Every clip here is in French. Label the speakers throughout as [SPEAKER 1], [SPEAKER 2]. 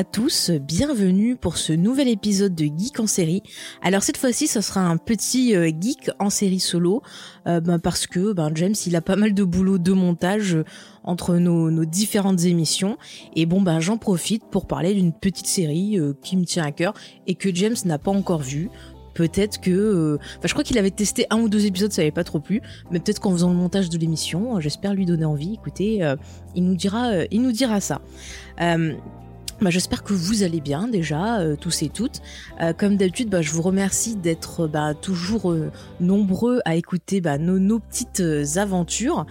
[SPEAKER 1] À tous, bienvenue pour ce nouvel épisode de Geek en série. Alors cette fois-ci, ce sera un petit euh, geek en série solo, euh, ben, parce que ben, James, il a pas mal de boulot de montage euh, entre nos, différentes émissions. Et bon, ben j'en profite pour parler d'une petite série qui me tient à cœur et que James n'a pas encore vue. Peut-être que, enfin, je crois qu'il avait testé un ou deux épisodes, ça n'avait pas trop plu, mais peut-être qu'en faisant le montage de l'émission, j'espère lui donner envie. Écoutez, il nous dira, il nous dira ça. Euh, bah, J'espère que vous allez bien déjà, euh, tous et toutes. Euh, comme d'habitude, bah, je vous remercie d'être bah, toujours euh, nombreux à écouter nos, nos petites euh, aventures.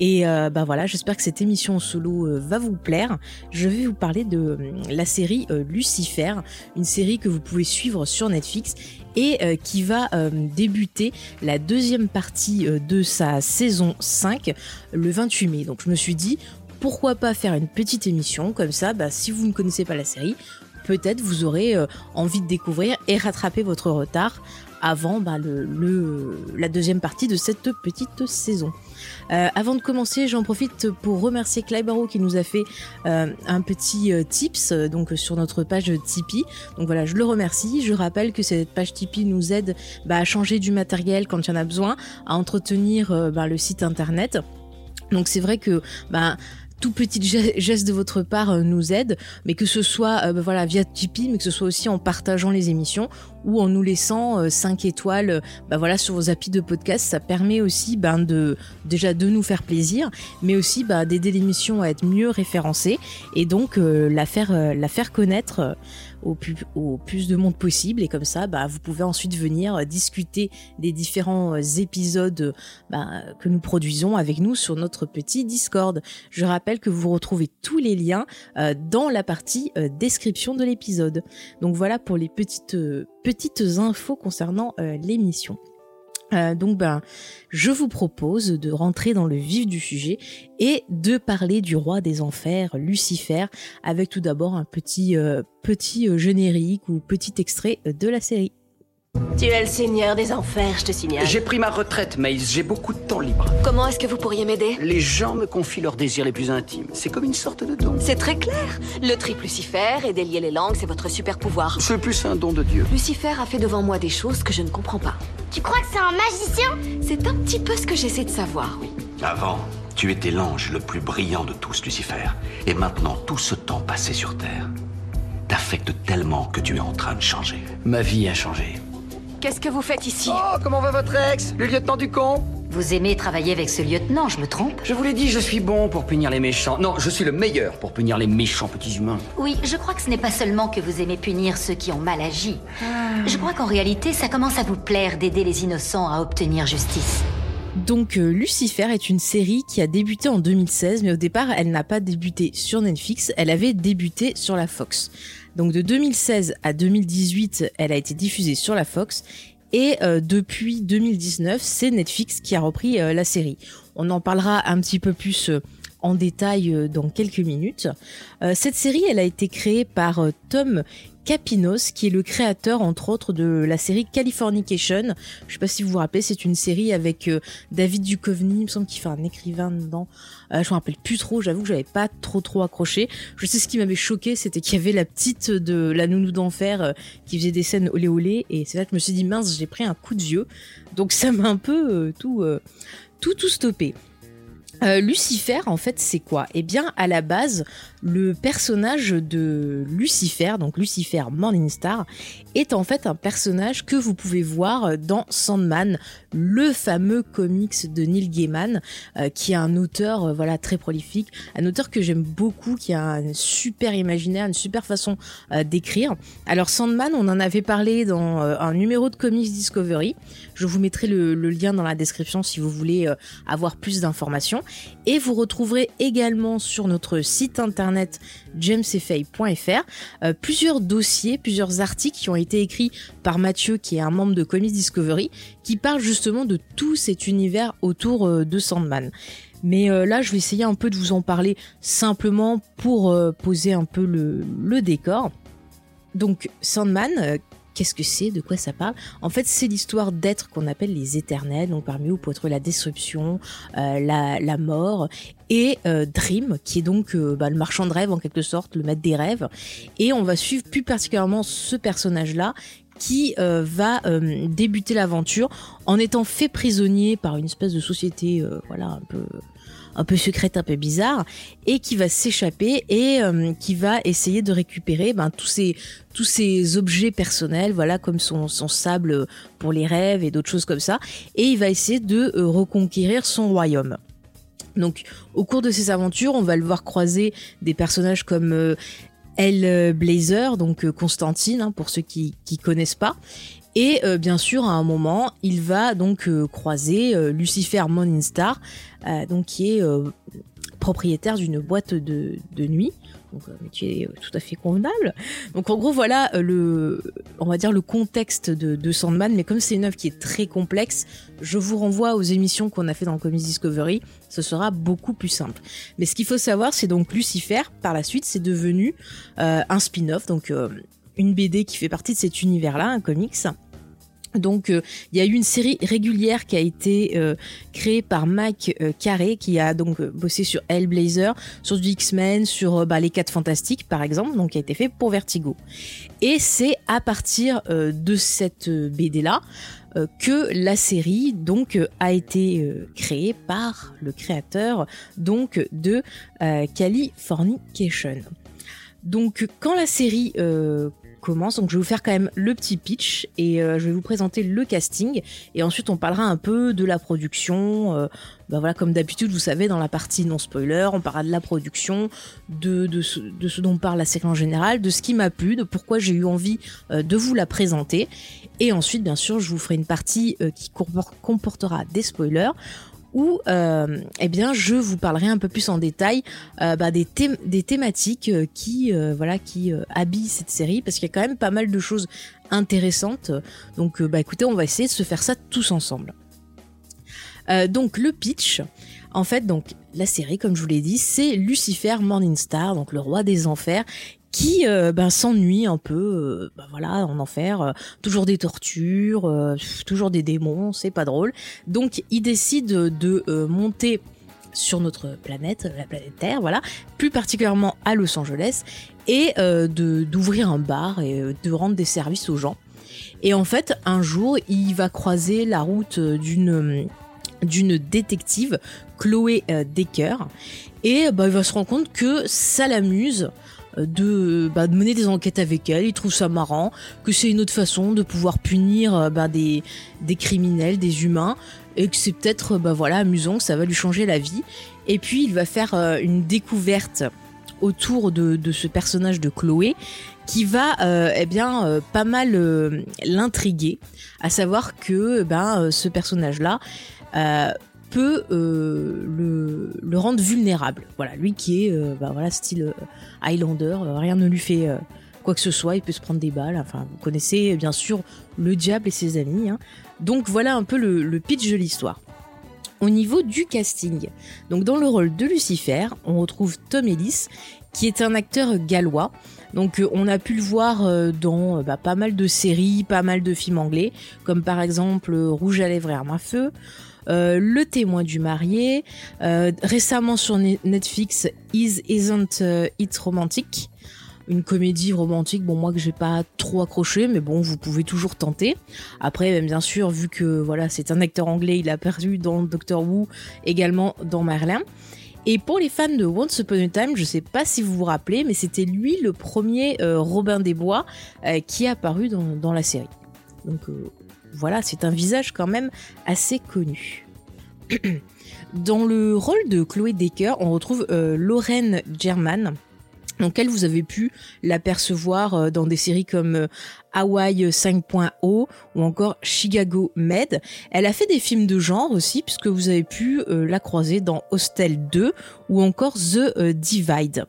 [SPEAKER 1] Et euh, voilà, j'espère que cette émission en solo euh, va vous plaire. Je vais vous parler de euh, la série euh, Lucifer, une série que vous pouvez suivre sur Netflix et euh, qui va euh, débuter la deuxième partie euh, de sa saison 5 le 28 mai. Donc je me suis dit, pourquoi pas faire une petite émission comme ça, bah, si vous ne connaissez pas la série, peut-être vous aurez euh, envie de découvrir et rattraper votre retard avant bah, la deuxième partie de cette petite saison. Euh, avant de commencer, j'en profite pour remercier Clive Barrow qui nous a fait euh, un petit tips donc sur notre page Tipeee. Donc voilà, je le remercie. Je rappelle que cette page Tipeee nous aide bah, à changer du matériel quand il y en a besoin, à entretenir le site internet. Donc c'est vrai que tout petit ge- geste de votre part euh, nous aide, mais que ce soit euh, via Tipeee, mais que ce soit aussi en partageant les émissions ou en nous laissant 5 étoiles euh, bah, voilà sur vos applis de podcast, ça permet aussi ben, de déjà de nous faire plaisir, mais aussi bah, d'aider l'émission à être mieux référencée et donc la faire connaître au plus, de monde possible et comme ça bah, vous pouvez ensuite venir euh, discuter des différents euh, épisodes euh, bah, que nous produisons avec nous sur notre petit Discord. Je rappelle que vous retrouvez tous les liens dans la partie description de l'épisode. Donc voilà pour les petites petites infos concernant l'émission. Euh, donc ben, je vous propose de rentrer dans le vif du sujet et de parler du roi des enfers, Lucifer, avec tout d'abord un petit euh, petit euh, générique ou petit extrait de la série.
[SPEAKER 2] Tu es le seigneur des enfers, je te signale.
[SPEAKER 3] J'ai pris ma retraite, Maïs. J'ai beaucoup de temps libre.
[SPEAKER 2] Comment est-ce que vous pourriez m'aider?
[SPEAKER 3] Les gens me confient leurs désirs les plus intimes. C'est comme une sorte de don.
[SPEAKER 2] C'est très clair. Le triple Lucifer et délier les langues, c'est votre super pouvoir.
[SPEAKER 3] C'est plus un don de Dieu.
[SPEAKER 2] Lucifer a fait devant moi des choses que je ne comprends pas.
[SPEAKER 4] Tu crois que c'est un magicien?
[SPEAKER 2] C'est un petit peu ce que j'essaie de savoir, oui.
[SPEAKER 5] Avant, tu étais l'ange le plus brillant de tous, Lucifer. Et maintenant, tout ce temps passé sur Terre t'affecte tellement que tu es en train de changer.
[SPEAKER 3] Ma vie a changé.
[SPEAKER 2] Qu'est-ce que vous faites ici
[SPEAKER 3] Oh, comment va votre ex Le lieutenant du con
[SPEAKER 6] Vous aimez travailler avec ce lieutenant, je me trompe
[SPEAKER 3] Je vous l'ai dit, je suis bon pour punir les méchants. Non, je suis le meilleur pour punir les méchants petits humains.
[SPEAKER 6] Oui, je crois que ce n'est pas seulement que vous aimez punir ceux qui ont mal agi. Je crois qu'en réalité, ça commence à vous plaire d'aider les innocents à obtenir justice.
[SPEAKER 1] Donc euh, Lucifer est une série qui a débuté en 2016, mais au départ elle n'a pas débuté sur Netflix, elle avait débuté sur la Fox. Donc de 2016 à 2018, elle a été diffusée sur la Fox. Et euh, depuis 2019, c'est Netflix qui a repris euh, la série. On en parlera un petit peu plus euh, en détail dans quelques minutes. Cette série, elle a été créée par Tom Capinos, qui est le créateur, entre autres, de la série Californication. Je sais pas si vous vous rappelez, c'est une série avec euh, David Duchovny, il me semble qu'il fait un écrivain dedans. Euh, je me rappelle plus trop, j'avoue que j'avais pas trop trop accroché. Je sais ce qui m'avait choqué, c'était qu'il y avait la petite de la nounou d'enfer euh, qui faisait des scènes olé olé, et c'est là que je me suis dit mince, j'ai pris un coup de vieux. Donc ça m'a un peu euh, tout, tout tout stoppé. Euh, Lucifer, en fait, c'est quoi? Eh bien, à la base, le personnage de Lucifer, donc Lucifer Morningstar, est en fait un personnage que vous pouvez voir dans Sandman, le fameux comics de Neil Gaiman, euh, qui est un auteur, euh, voilà, très prolifique, un auteur que j'aime beaucoup, qui a un super imaginaire, une super façon d'écrire. Alors Sandman, on en avait parlé dans un numéro de Comics Discovery. Je vous mettrai le, lien dans la description si vous voulez avoir plus d'informations. Et vous retrouverez également sur notre site internet jamesfay.fr euh, plusieurs dossiers, plusieurs articles qui ont été écrits par Mathieu, qui est un membre de Comics Discovery, qui parlent justement de tout cet univers autour euh, de Sandman. Mais euh, là, je vais essayer un peu de vous en parler simplement pour poser un peu le, décor. Donc, Sandman, qu'est-ce que c'est De quoi ça parle En fait, c'est l'histoire d'êtres qu'on appelle les éternels, donc parmi eux, pour être la destruction, euh, la, mort, et euh, Dream, qui est donc euh, bah, le marchand de rêves en quelque sorte, le maître des rêves. Et on va suivre plus particulièrement ce personnage-là qui va débuter l'aventure en étant fait prisonnier par une espèce de société, voilà, un peu un peu secrète, un peu bizarre, et qui va s'échapper et euh, qui va essayer de récupérer ben, tous ces tous ces objets personnels, voilà, comme son, sable pour les rêves et d'autres choses comme ça, et il va essayer de euh, reconquérir son royaume. Donc, au cours de ces aventures, on va le voir croiser des personnages comme euh, Elle Blazer, donc Constantine, hein, pour ceux qui qui connaissent pas. Et euh, bien sûr, à un moment, il va donc euh, croiser euh, Lucifer Morningstar, donc qui est propriétaire d'une boîte de, de nuit. Donc, euh, métier tout à fait convenable. Donc, en gros, voilà le, on va dire le contexte de, de Sandman. Mais comme c'est une œuvre qui est très complexe, je vous renvoie aux émissions qu'on a fait dans Comics Discovery. Ce sera beaucoup plus simple. Mais ce qu'il faut savoir, c'est donc Lucifer. Par la suite, c'est devenu un spin-off, donc une BD qui fait partie de cet univers-là, un comics. Donc euh, il y a eu une série régulière qui a été euh, créée par Mac euh, Carré qui a donc euh, bossé sur Hellblazer, sur du X-Men, sur bah, les 4 fantastiques par exemple, donc qui a été fait pour Vertigo. Et c'est à partir de cette BD là que la série donc a été créée par le créateur donc de Californication. Donc quand la série commence, donc je vais vous faire quand même le petit pitch et euh, je vais vous présenter le casting et ensuite on parlera un peu de la production. euh, bah voilà, comme d'habitude, vous savez, dans la partie non spoiler, on parlera de la production, de, ce, dont parle la série en général, de ce qui m'a plu, de pourquoi j'ai eu envie euh, de vous la présenter. Et ensuite, bien sûr, je vous ferai une partie qui compor- comportera des spoilers où euh, eh bien je vous parlerai un peu plus en détail euh, bah, des, thém- des thématiques euh, qui voilà qui habillent cette série parce qu'il y a quand même pas mal de choses intéressantes. Donc bah écoutez on va essayer de se faire ça tous ensemble. Donc le pitch en fait donc la série comme je vous l'ai dit c'est Lucifer Morningstar donc le roi des enfers qui euh, ben, s'ennuie un peu euh, ben, voilà en enfer euh, toujours des tortures toujours des démons c'est pas drôle donc il décide de monter sur notre planète, la planète Terre, voilà, plus particulièrement à Los Angeles, et de d'ouvrir un bar et de rendre des services aux gens. Et en fait, un jour, il va croiser la route d'une détective, Chloé Decker, et bah, il va se rendre compte que ça l'amuse de, bah, de mener des enquêtes avec elle. Il trouve ça marrant, que c'est une autre façon de pouvoir punir euh, bah, des, des criminels, des humains, et que c'est peut-être bah, voilà amusant, que ça va lui changer la vie. Et puis il va faire euh, une découverte autour de, de ce personnage de Chloé qui va euh, eh bien pas mal l'intriguer, à savoir que ben ce personnage là euh, le, rendre vulnérable. Voilà, lui qui est euh, bah, style euh, Highlander, rien ne lui fait quoi que ce soit, il peut se prendre des balles. Enfin, vous connaissez bien sûr le diable et ses amis. hein. Donc voilà un peu le, pitch de l'histoire. Au niveau du casting, donc dans le rôle de Lucifer, on retrouve Tom Ellis, qui est un acteur gallois. Donc on a pu le voir dans bah, pas mal de séries, pas mal de films anglais, comme par exemple Rouge à lèvres et arme à feu, euh, Le témoin du marié, euh, récemment sur Ne- Netflix Is Isn't euh, It Romantic, une comédie romantique, bon moi que j'ai pas trop accroché, mais bon vous pouvez toujours tenter. Après ben, bien sûr vu que voilà c'est un acteur anglais, il a perdu dans Doctor Who, également dans Merlin. Et pour les fans de Once Upon a Time, je sais pas si vous vous rappelez, mais c'était lui le premier Robin des Bois qui est apparu dans, la série. Donc voilà, c'est un visage quand même assez connu. Dans le rôle de Chloé Decker, on retrouve euh, Lorraine German, Donc elle, vous avez pu l'apercevoir euh, dans des séries comme euh, Hawaii 5.0 ou encore Chicago Med. Elle a fait des films de genre aussi, puisque vous avez pu la croiser dans Hostel 2 ou encore The Divide.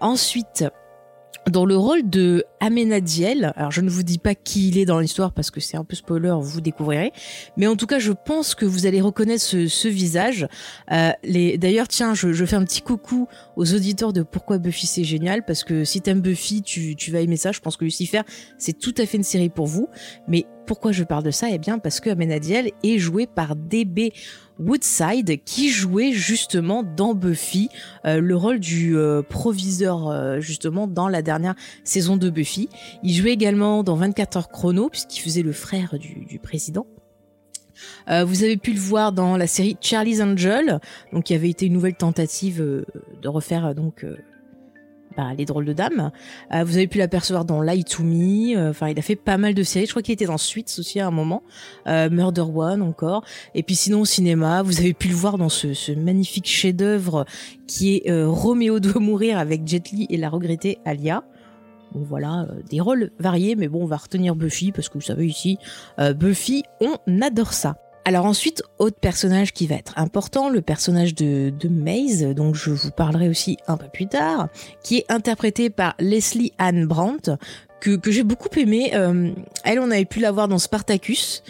[SPEAKER 1] ensuite, dans le rôle de Amenadiel, alors je ne vous dis pas qui il est dans l'histoire parce que c'est un peu spoiler, vous découvrirez, mais en tout cas je pense que vous allez reconnaître ce, visage. Euh, les... D'ailleurs tiens, je, je, fais un petit coucou aux auditeurs de Pourquoi Buffy c'est génial, parce que si t'aimes Buffy, tu, vas aimer ça, je pense que Lucifer c'est tout à fait une série pour vous, mais pourquoi je parle de ça? Eh bien parce que Amenadiel est joué par DB Woodside qui jouait justement dans Buffy euh, le rôle du euh, proviseur justement dans la dernière saison de Buffy. Il jouait également dans 24 heures chrono puisqu'il faisait le frère du, président. vous avez pu le voir dans la série Charlie's Angel, donc qui avait été une nouvelle tentative de refaire donc bah, les drôles de dames. Euh, vous avez pu l'apercevoir dans Lie to Me. Euh, enfin, il a fait pas mal de séries. Je crois qu'il était dans Suits aussi à un moment. Euh, Murder One encore. Et puis sinon au cinéma, vous avez pu le voir dans ce, ce magnifique chef-d'œuvre qui est Roméo doit mourir avec Jet Li et la regrettée Alia. Voilà, des rôles variés, mais bon, on va retenir Buffy parce que vous savez ici, Buffy, on adore ça. Alors ensuite, autre personnage qui va être important, le personnage de, de Maze, donc je vous parlerai aussi un peu plus tard, qui est interprété par Leslie Ann Brandt, que, j'ai beaucoup aimé. Euh, elle, on avait pu la voir dans Spartacus,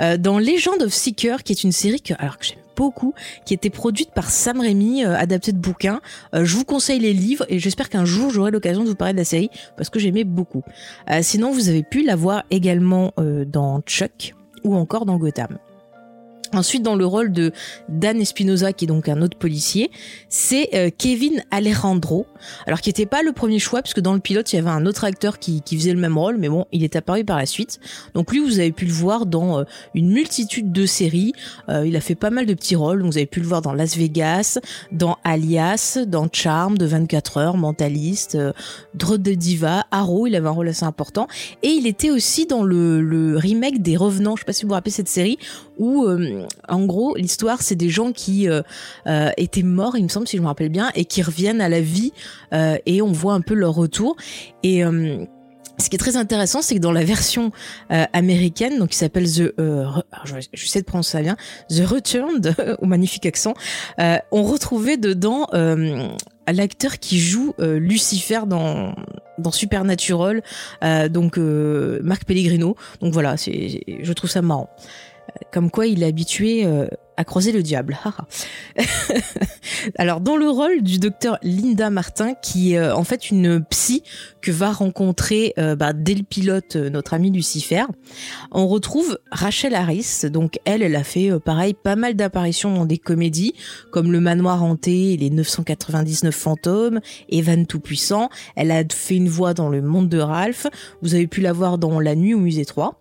[SPEAKER 1] euh, dans Legend of Seeker, qui est une série que, alors que j'aime beaucoup, qui était produite par Sam Raimi, euh, adaptée de bouquins. je vous conseille les livres et j'espère qu'un jour j'aurai l'occasion de vous parler de la série parce que j'aimais beaucoup. sinon, vous avez pu la voir également dans Chuck ou encore dans Gotham. Ensuite, dans le rôle de Dan Espinosa, qui est donc un autre policier, c'est euh, Kevin Alejandro. Alors, qui n'était pas le premier choix, puisque dans le pilote, il y avait un autre acteur qui, faisait le même rôle, mais bon, il est apparu par la suite. Donc lui, vous avez pu le voir dans euh, une multitude de séries. Euh, il a fait pas mal de petits rôles. Donc, vous avez pu le voir dans Las Vegas, dans Alias, dans Charm de 24 heures, Mentaliste, euh, de Diva, Arrow. Il avait un rôle assez important. Et il était aussi dans le, le remake des Revenants. Je sais pas si vous vous rappelez cette série où en gros, l'histoire, c'est des gens qui euh, euh, étaient morts, il me semble, si je me rappelle bien, et qui reviennent à la vie, euh, et on voit un peu leur retour. Et ce qui est très intéressant, c'est que dans la version américaine, qui s'appelle The, je, sais de ça bien, The Returned, au magnifique accent, on retrouvait dedans l'acteur qui joue Lucifer dans dans Supernatural, donc Marc Pellegrino. Donc voilà, c'est, je trouve ça marrant comme quoi il est habitué euh, à croiser le diable. Alors dans le rôle du docteur Linda Martin, qui est euh, en fait une psy que va rencontrer euh, bah, dès le pilote notre ami Lucifer, on retrouve Rachel Harris. Donc elle, elle a fait pareil pas mal d'apparitions dans des comédies comme Le Manoir hanté, Les 999 fantômes, Evan Tout-Puissant. Elle a fait une voix dans Le Monde de Ralph. Vous avez pu la voir dans La Nuit au Musée 3.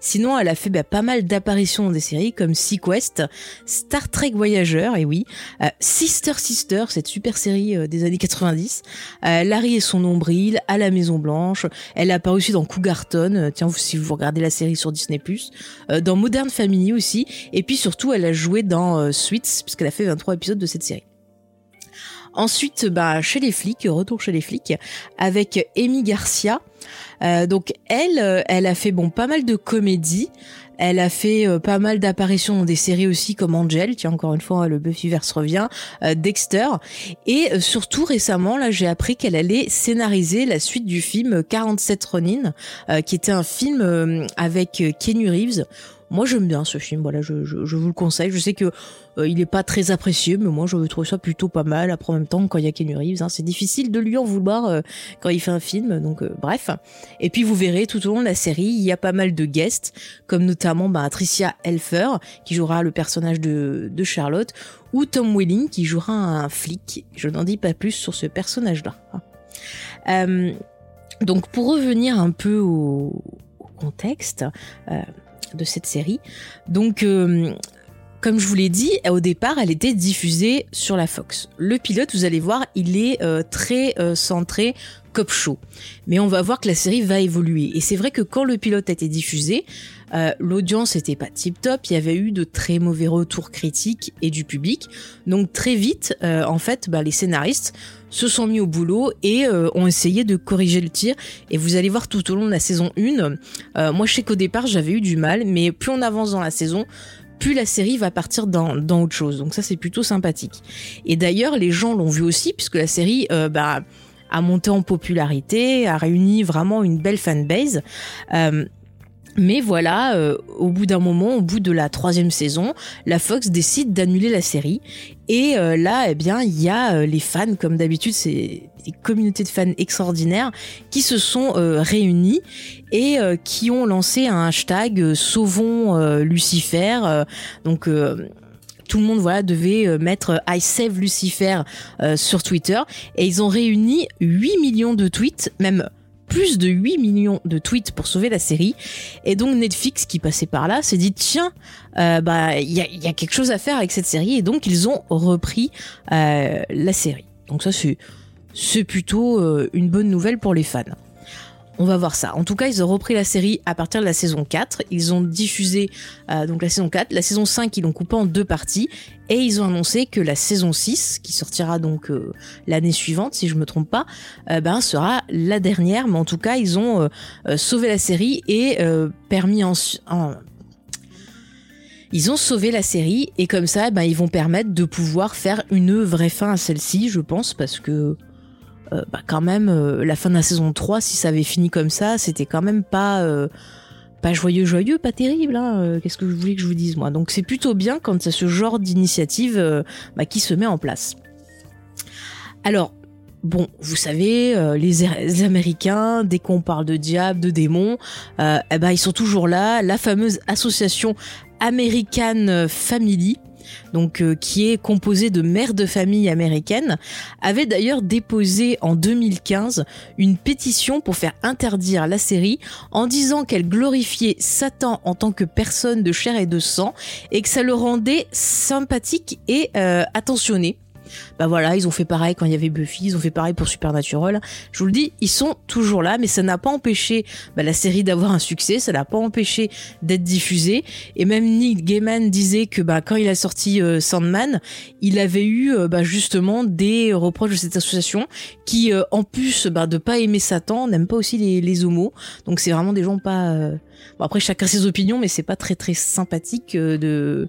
[SPEAKER 1] Sinon, elle a fait bah, pas mal d'apparitions dans des séries comme Sequest, Star Trek Voyageur, et oui, euh, Sister Sister, cette super série euh, des années 90, euh, Larry et son nombril, à la Maison Blanche. Elle a apparu aussi dans Cougarton, tiens, si vous regardez la série sur Disney+, dans Modern Family aussi, et puis surtout, elle a joué dans Suits, puisqu'elle a fait 23 épisodes de cette série. Ensuite, bah, chez les flics, retour chez les flics, avec Amy Garcia. Donc elle, elle a fait bon pas mal de comédies. Elle a fait euh, pas mal d'apparitions dans des séries aussi comme Angel, tiens encore une fois le Buffyverse revient, Dexter. Et surtout récemment là j'ai appris qu'elle allait scénariser la suite du film 47 Ronin qui était un film avec Kenny Reeves moi, j'aime bien ce film. Voilà, je, vous le conseille. Je sais que euh, il pas très apprécié, mais moi, je trouve ça plutôt pas mal. Après, en même temps, quand il y a Kenny Reeves, hein, c'est difficile de lui en vouloir euh, quand il fait un film. Donc, euh, bref. Et puis, vous verrez tout au long de la série, il y a pas mal de guests, comme notamment bah, Tricia Elfer, qui jouera le personnage de, Charlotte, ou Tom Welling, qui jouera un flic. Je n'en dis pas plus sur ce personnage-là. donc, pour revenir un peu au contexte de cette série. Donc, euh, comme je vous l'ai dit, au départ, elle était diffusée sur la Fox. Le pilote, vous allez voir, il est euh, très euh, centré cop show. Mais on va voir que la série va évoluer. Et c'est vrai que quand le pilote a été diffusé, L'audience était pas tip top, il y avait eu de très mauvais retours critiques et du public. Donc très vite, en fait, bah, les scénaristes se sont mis au boulot et euh, ont essayé de corriger le tir. Et vous allez voir tout au long de la saison 1, euh, moi je sais qu'au départ j'avais eu du mal, mais plus on avance dans la saison, plus la série va partir dans, dans autre chose. Donc ça c'est plutôt sympathique. Et d'ailleurs les gens l'ont vu aussi puisque la série euh, bah, a monté en popularité, a réuni vraiment une belle fanbase. Mais voilà, au bout d'un moment, au bout de la troisième saison, la Fox décide d'annuler la série. Et euh, là, eh bien, il y a euh, les fans, comme d'habitude, c'est des communautés de fans extraordinaires qui se sont euh, réunis et euh, qui ont lancé un hashtag Sauvons Lucifer. Donc tout le monde voilà devait mettre I save Lucifer sur Twitter et ils ont réuni 8 millions de tweets, même plus de 8 millions de tweets pour sauver la série. Et donc Netflix qui passait par là s'est dit tiens, euh, bah il y a, quelque chose à faire avec cette série et donc ils ont repris euh, la série. Donc ça c'est c'est plutôt euh, une bonne nouvelle pour les fans. On va voir ça. En tout cas, ils ont repris la série à partir de la saison 4. Ils ont diffusé euh, donc la saison 4. La saison 5, ils l'ont coupée en deux parties. Et ils ont annoncé que la saison 6, qui sortira donc euh, l'année suivante, si je me trompe pas, euh, ben, sera la dernière. Mais en tout cas, ils ont sauvé la série et permis en, Ils ont sauvé la série et comme ça, ben, ils vont permettre de pouvoir faire une vraie fin à celle-ci, je pense, parce que bah, quand même, euh, la fin de la saison 3, si ça avait fini comme ça, c'était quand même pas, euh, pas joyeux, joyeux, pas terrible. Hein, euh, Qu'est-ce que vous voulez que je vous dise, moi? Donc c'est plutôt bien quand a ce genre d'initiative euh, bah, qui se met en place. Alors, bon, vous savez, euh, les, les Américains, dès qu'on parle de diable, de démons, euh, eh ben, ils sont toujours là. La fameuse association American Family, donc euh, qui est composée de mères de famille américaines, avait d'ailleurs déposé en 2015 une pétition pour faire interdire la série en disant qu'elle glorifiait Satan en tant que personne de chair et de sang et que ça le rendait sympathique et euh, attentionné. Bah voilà, ils ont fait pareil quand il y avait Buffy, ils ont fait pareil pour Supernatural. Je vous le dis, ils sont toujours là, mais ça n'a pas empêché bah, la série d'avoir un succès, ça n'a pas empêché d'être diffusée. Et même Nick Gaiman disait que bah, quand il a sorti euh, Sandman, il avait eu euh, bah, justement des reproches de cette association qui, euh, en plus bah, de pas aimer Satan, n'aime pas aussi les, homos. Donc c'est vraiment des gens pas. Bon après chacun ses opinions, mais c'est pas très très sympathique de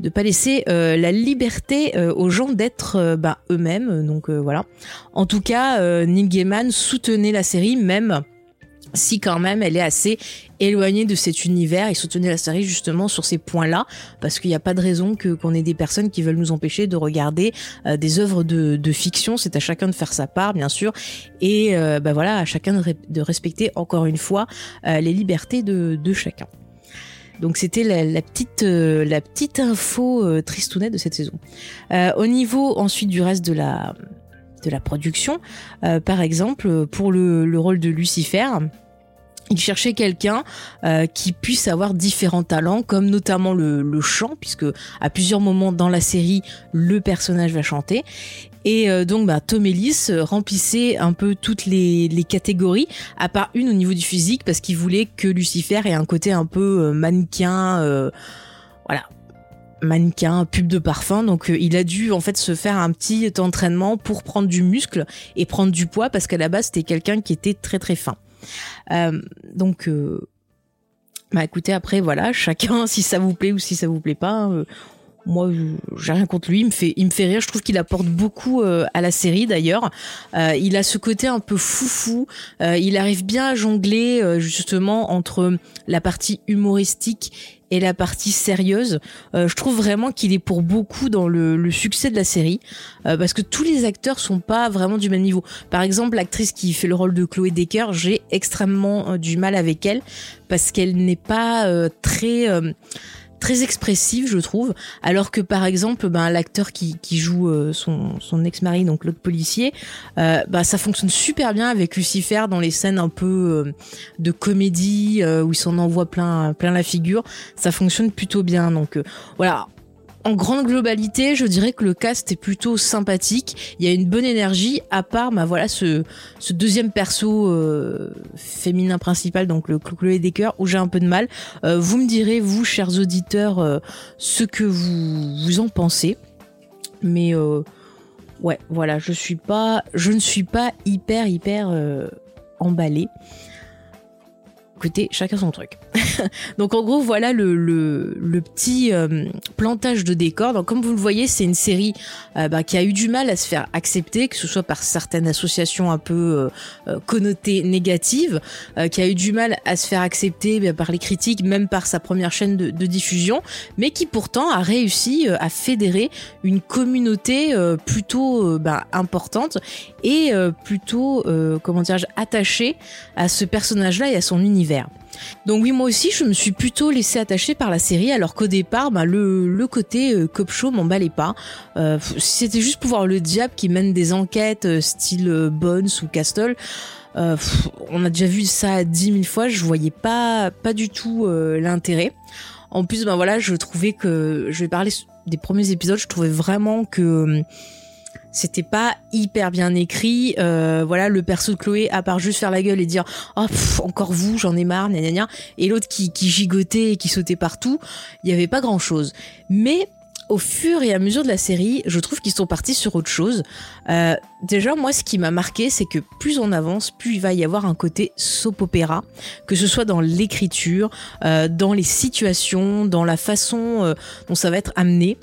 [SPEAKER 1] de pas laisser euh, la liberté euh, aux gens d'être euh, bah, eux-mêmes. Donc voilà. En tout cas, Neil Gaiman soutenait la série même si quand même elle est assez éloignée de cet univers. Il soutenait la série justement sur ces points-là parce qu'il n'y a pas de raison que qu'on ait des personnes qui veulent nous empêcher de regarder des œuvres de, fiction. C'est à chacun de faire sa part, bien sûr, et euh, bah voilà, à chacun de, respecter encore une fois les libertés de chacun. Donc c'était la, la petite euh, la petite info euh, tristounette de cette saison. Euh, au niveau ensuite du reste de la production, euh, par exemple pour le, le rôle de Lucifer, il cherchait quelqu'un qui puisse avoir différents talents, comme notamment le chant, puisque à plusieurs moments dans la série, le personnage va chanter. Et euh, donc, bah, Tom Ellis euh, remplissait un peu toutes les, catégories, à part une au niveau du physique, parce qu'il voulait que Lucifer ait un côté un peu euh, mannequin, euh, voilà, mannequin, pub de parfum. Donc, il a dû en fait se faire un petit entraînement pour prendre du muscle et prendre du poids, parce qu'à la base, c'était quelqu'un qui était très très fin. Donc, bah écoutez, après voilà, chacun si ça vous plaît ou si ça vous plaît pas. Moi, j'ai rien contre lui. Il me fait, rire. Je trouve qu'il apporte beaucoup euh, à la série. D'ailleurs, Euh, il a ce côté un peu foufou. Euh, il arrive bien à jongler justement entre la partie humoristique et la partie sérieuse. Je trouve vraiment qu'il est pour beaucoup dans le, succès de la série parce que tous les acteurs sont pas vraiment du même niveau. Par exemple, l'actrice qui fait le rôle de Chloé Decker, j'ai extrêmement du mal avec elle parce qu'elle n'est pas très très expressive, je trouve. Alors que par exemple, ben l'acteur qui, qui joue euh, son, son ex-mari, donc l'autre policier, euh, bah ça fonctionne super bien avec Lucifer dans les scènes un peu euh, de comédie euh, où il s'en envoie plein plein la figure. Ça fonctionne plutôt bien. Donc voilà. En grande globalité, je dirais que le cast est plutôt sympathique. Il y a une bonne énergie, à part, bah voilà, ce, deuxième perso euh, féminin principal, donc le Chloé Decker, où j'ai un peu de mal. Euh, vous me direz, vous, chers auditeurs, euh, ce que vous vous en pensez. Mais ouais, voilà, je suis pas, je ne suis pas hyper hyper emballée. Écoutez, chacun son truc. Donc en gros, voilà le, petit euh, plantage de décor. Donc comme vous le voyez, c'est une série euh, bah, qui a eu du mal à se faire accepter, que ce soit par certaines associations un peu euh, connotées négatives, qui a eu du mal à se faire accepter bah, par les critiques, même par sa première chaîne de, diffusion, mais qui pourtant a réussi à fédérer une communauté plutôt bah, importante et plutôt, comment attachée à ce personnage-là et à son univers. Donc oui, moi aussi, je me suis plutôt laissé attacher par la série, alors qu'au départ, bah, le, côté euh, cop show m'emballait pas. Euh, C'était juste pour voir le diable qui mène des enquêtes euh, style euh, Bones ou Castle. On a déjà vu ça dix mille fois, je voyais pas pas du tout l'intérêt. En plus, ben voilà, je trouvais que je vais parler des premiers épisodes, je trouvais vraiment que c'était pas hyper bien écrit. Euh, voilà, le perso de Chloé, à part juste faire la gueule et dire oh encore vous, j'en ai marre, gna, et l'autre qui, gigotait et qui sautait partout, il y avait pas grand chose. Mais au fur et à mesure de la série, je trouve qu'ils sont partis sur autre chose. Euh, déjà, moi, ce qui m'a marqué, c'est que plus on avance, plus il va y avoir un côté soap opéra, que ce soit dans l'écriture, euh, dans les situations, dans la façon dont ça va être amené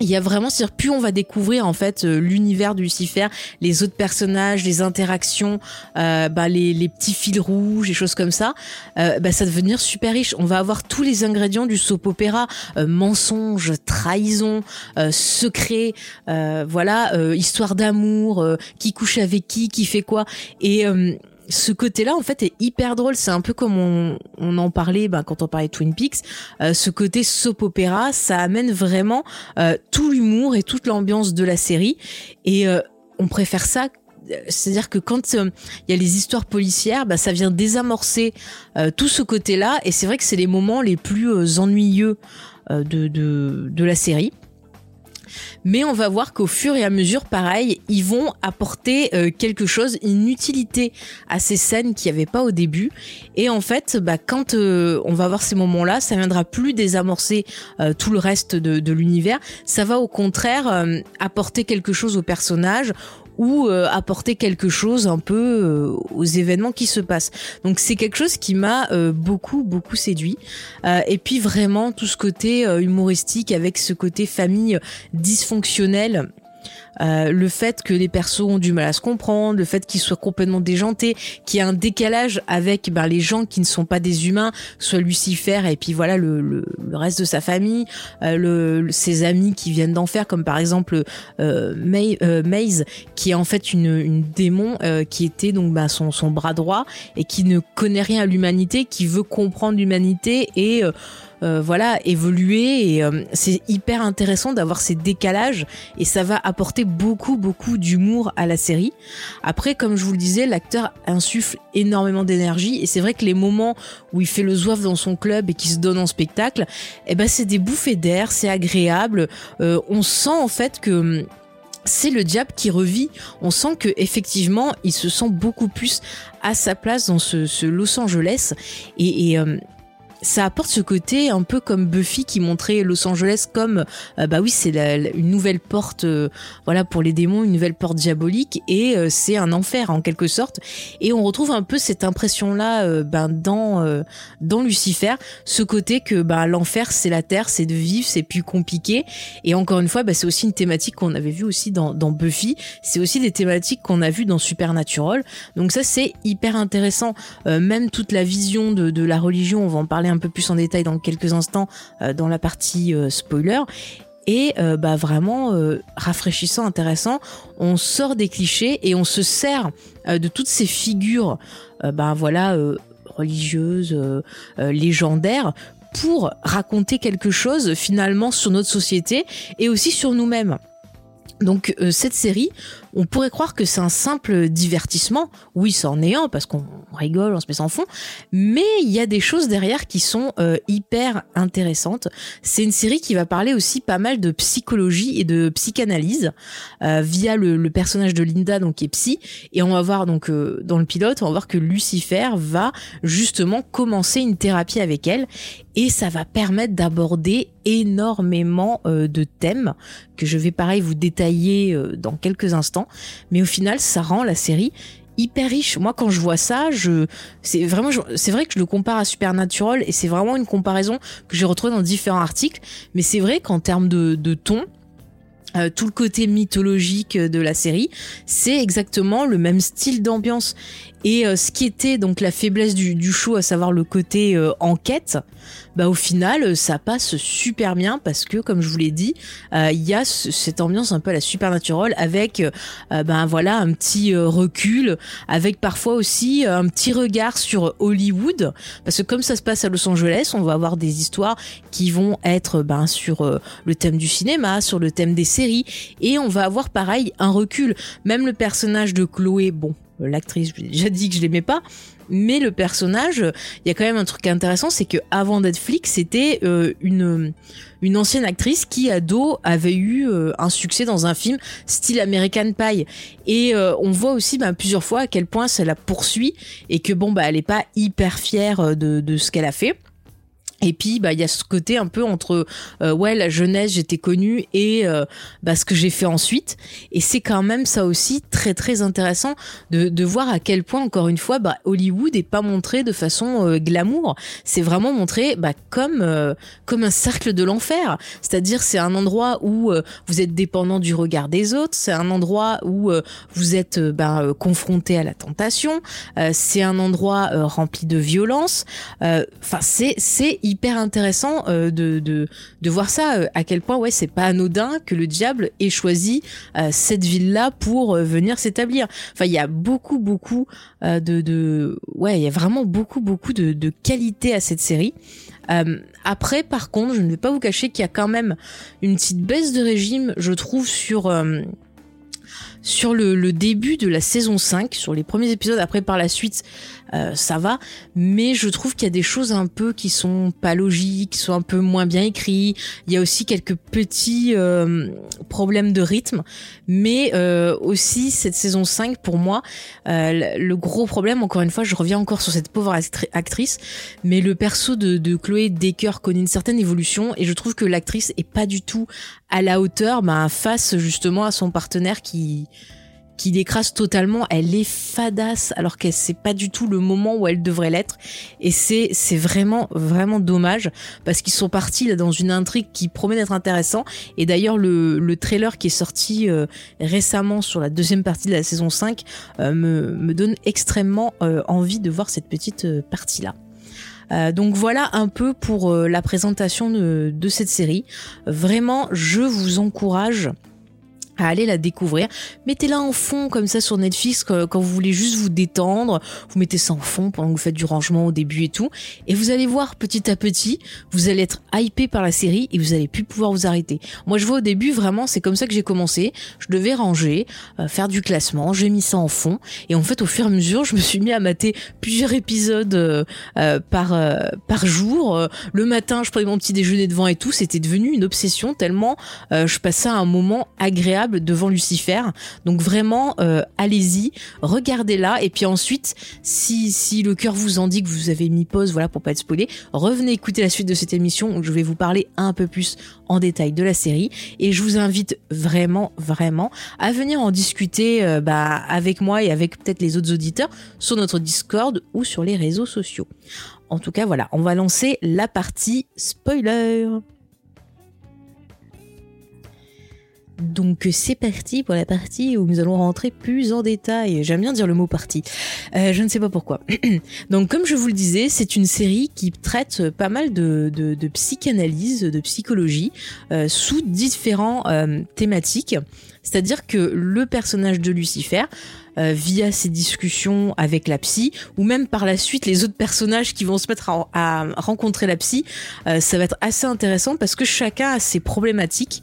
[SPEAKER 1] il y a vraiment, c'est-à-dire plus on va découvrir en fait euh, l'univers de Lucifer, les autres personnages, les interactions, euh, bah, les, petits fils rouges, les choses comme ça, euh, bah, ça va devenir super riche. On va avoir tous les ingrédients du soap opéra, euh, mensonge, trahison, euh, secret, voilà, histoire d'amour, qui couche avec qui, qui fait quoi, et ce côté-là, en fait, est hyper drôle. C'est un peu comme on, en parlait ben, quand on parlait de Twin Peaks. Euh, ce côté soap opéra, ça amène vraiment euh, tout l'humour et toute l'ambiance de la série. Et euh, on préfère ça c'est-à-dire que quand il y a les histoires policières, bah, ça vient désamorcer tout ce côté-là, et c'est vrai que c'est les moments les plus ennuyeux de la série. Mais on va voir qu'au fur et à mesure, pareil, ils vont apporter euh, quelque chose, une utilité à ces scènes qu'il n'y avait pas au début. Et en fait, bah, quand euh, on va voir ces moments-là, ça viendra plus désamorcer euh, tout le reste de, de l'univers. Ça va au contraire apporter quelque chose au personnage ou euh, apporter quelque chose un peu euh, aux événements qui se passent. Donc c'est quelque chose qui m'a euh, beaucoup beaucoup séduit. et puis vraiment tout ce côté humoristique avec ce côté famille dysfonctionnelle euh, le fait que les persos ont du mal à se comprendre, le fait qu'ils soient complètement déjantés, qu'il y a un décalage avec ben, les gens qui ne sont pas des humains, soit Lucifer et puis voilà le, le, reste de sa famille, euh, le, ses amis qui viennent d'enfer, comme par exemple euh, May, euh, Maze, qui est en fait une, une démon qui était donc ben, son, son bras droit et qui ne connaît rien à l'humanité, qui veut comprendre l'humanité et euh, voilà évoluer et euh, c'est hyper intéressant d'avoir ces décalages et ça va apporter beaucoup beaucoup d'humour à la série. Après comme je vous le disais, l'acteur insuffle énormément d'énergie et c'est vrai que les moments où il fait le zouave dans son club et qui se donne en spectacle, eh ben c'est des bouffées d'air, c'est agréable. Euh, on sent en fait que hum, c'est le diable qui revit. On sent que effectivement, il se sent beaucoup plus à sa place dans ce, Los Angeles et, hum, ça apporte ce côté un peu comme Buffy qui montrait Los Angeles comme euh, bah oui c'est une nouvelle porte euh, voilà pour les démons une nouvelle porte diabolique et euh, c'est un enfer en quelque sorte. Et on retrouve un peu cette impression là ben dans dans Lucifer ce côté que bah l'enfer c'est la terre c'est de vivre c'est plus compliqué. Et encore une fois bah, c'est aussi une thématique qu'on avait vu aussi dans, dans Buffy. C'est aussi des thématiques qu'on a vu dans Supernatural. Donc ça c'est hyper intéressant. Même toute la vision de, de la religion on va en parler un peu plus en détail dans quelques instants euh, dans la partie euh, spoiler et euh, bah vraiment rafraîchissant, intéressant. On sort des clichés et on se sert de toutes ces figures, bah voilà, religieuses, légendaires, pour raconter quelque chose finalement sur notre société et aussi sur nous-mêmes. Donc cette série, on pourrait croire que c'est un simple divertissement. Oui, ça en est un parce qu'on rigole, on se met sans fond. Mais il y a des choses derrière qui sont euh, hyper intéressantes. C'est une série qui va parler aussi pas mal de psychologie et de psychanalyse euh, via le, personnage de Linda, donc qui est psy. Et on va voir donc dans le pilote, on va voir que Lucifer va justement commencer une thérapie avec elle et ça va permettre d'aborder énormément euh, de thèmes que je vais pareil vous détailler euh, dans quelques instants mais au final ça rend la série hyper riche. Moi, quand je vois ça, c'est vrai que je le compare à Supernatural et c'est vraiment une comparaison que j'ai retrouvée dans différents articles. Mais c'est vrai qu'en termes de, de ton, euh, tout le côté mythologique de la série, c'est exactement le même style d'ambiance. Et euh, ce qui était donc la faiblesse du, du show, à savoir le côté euh, enquête, bah au final ça passe super bien parce que comme je vous l'ai dit, euh, il y a cette ambiance un peu à la supernatural avec ben voilà un petit recul, avec parfois aussi un petit regard sur Hollywood parce que comme ça se passe à Los Angeles, on va avoir des histoires qui vont être ben sur le thème du cinéma, sur le thème des séries et on va avoir pareil un recul. Même le personnage de Chloé, bon l'actrice, j'ai déjà dit que je l'aimais pas, mais le personnage, il y a quand même un truc intéressant, c'est que avant Netflix, c'était euh, une une ancienne actrice qui ado avait eu euh, un succès dans un film style American Pie et euh, on voit aussi bah, plusieurs fois à quel point ça la poursuit et que bon bah elle est pas hyper fière de, de ce qu'elle a fait. Et puis bah il y a ce côté un peu entre euh, ouais la jeunesse j'étais connue et euh, bah, ce que j'ai fait ensuite. Et c'est quand même ça aussi très très intéressant de, de voir à quel point encore une fois bah Hollywood est pas montré de façon euh, glamour. C'est vraiment montré bah comme comme un cercle de l'enfer. C'est-à-dire c'est un endroit où vous êtes dépendant du regard des autres. C'est un endroit où vous êtes bah, confronté à la tentation. C'est un endroit rempli de violence. Enfin c'est c'est hyper intéressant euh, de, de, de voir ça, euh, à quel point ouais c'est pas anodin que le diable ait choisi euh, cette ville-là pour venir s'établir. Enfin, il y a beaucoup beaucoup de, de ouais, il y a vraiment beaucoup beaucoup de, de qualité à cette série. après, par contre, je ne vais pas vous cacher qu'il y a quand même une petite baisse de régime, je trouve, sur sur le, le, début de la saison 5, sur les premiers épisodes. Après, par la suite, euh, ça va. Mais je trouve qu'il y a des choses un peu qui sont pas logiques, qui sont un peu moins bien écrits. Il y a aussi quelques petits euh, problèmes de rythme. Mais euh, aussi, cette saison 5, pour moi, le gros problème, encore une fois, je reviens encore sur cette pauvre actrice, mais le perso de, de Chloé Decker connaît une certaine évolution et je trouve que l'actrice est pas du tout à la hauteur bah, face justement à son partenaire qui qui l'écrase totalement. Elle est fadasse alors qu'elle c'est pas du tout le moment où elle devrait l'être. Et c'est vraiment vraiment dommage parce qu'ils sont partis là dans une intrigue qui promet d'être intéressant. Et d'ailleurs le, le trailer qui est sorti euh, récemment sur la deuxième partie de la saison 5 euh, me, donne extrêmement euh, envie de voir cette petite partie là. donc voilà un peu pour la présentation de, cette série. Vraiment, je vous encourage à aller la découvrir. Mettez-la en fond comme ça sur Netflix quand, vous voulez juste vous détendre. Vous mettez ça en fond pendant que vous faites du rangement au début et tout. Et vous allez voir petit à petit, vous allez être hypé par la série et vous allez plus pouvoir vous arrêter. Moi je vois au début vraiment c'est comme ça que j'ai commencé. Je devais ranger, euh, faire du classement, j'ai mis ça en fond. Et en fait au fur et à mesure je me suis mis à mater plusieurs épisodes euh, euh, par, par jour. le matin je prenais mon petit déjeuner devant et tout. C'était devenu une obsession tellement je passais un moment agréable devant Lucifer. Donc vraiment, euh, allez-y, regardez-la et puis ensuite, si, si le cœur vous en dit que vous avez mis pause, voilà pour pas être spoilé, revenez écouter la suite de cette émission où je vais vous parler un peu plus en détail de la série et je vous invite vraiment, vraiment à venir en discuter euh, bah, avec moi et avec peut-être les autres auditeurs sur notre Discord ou sur les réseaux sociaux. En tout cas, voilà, on va lancer la partie spoiler. Donc c'est parti pour la partie où nous allons rentrer plus en détail. J'aime bien dire le mot partie. Euh, je ne sais pas pourquoi. Donc comme je vous le disais, c'est une série qui traite pas mal de, psychanalyse, de psychologie, euh, sous différents euh, thématiques. C'est-à-dire que le personnage de Lucifer euh, via ses discussions avec la psy, ou même par la suite les autres personnages qui vont se mettre à, rencontrer la psy, euh, ça va être assez intéressant parce que chacun a ses problématiques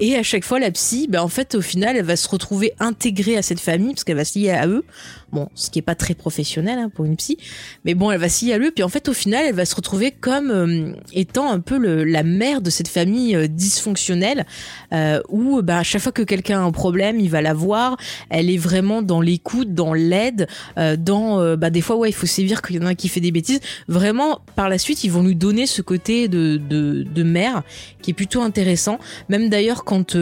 [SPEAKER 1] et à chaque fois, la psy, ben, en fait, au final, elle va se retrouver intégrée à cette famille parce qu'elle va se lier à eux. Bon, ce qui est pas très professionnel hein, pour une psy, mais bon, elle va s'y aller. Puis en fait, au final, elle va se retrouver comme euh, étant un peu le, la mère de cette famille euh, dysfonctionnelle, euh, où bah, à chaque fois que quelqu'un a un problème, il va la voir. Elle est vraiment dans l'écoute, dans l'aide, euh, dans bah, des fois, ouais, il faut sévir qu'il y en a un qui fait des bêtises. Vraiment, par la suite, ils vont lui donner ce côté de, de, de mère qui est plutôt intéressant. Même d'ailleurs, quand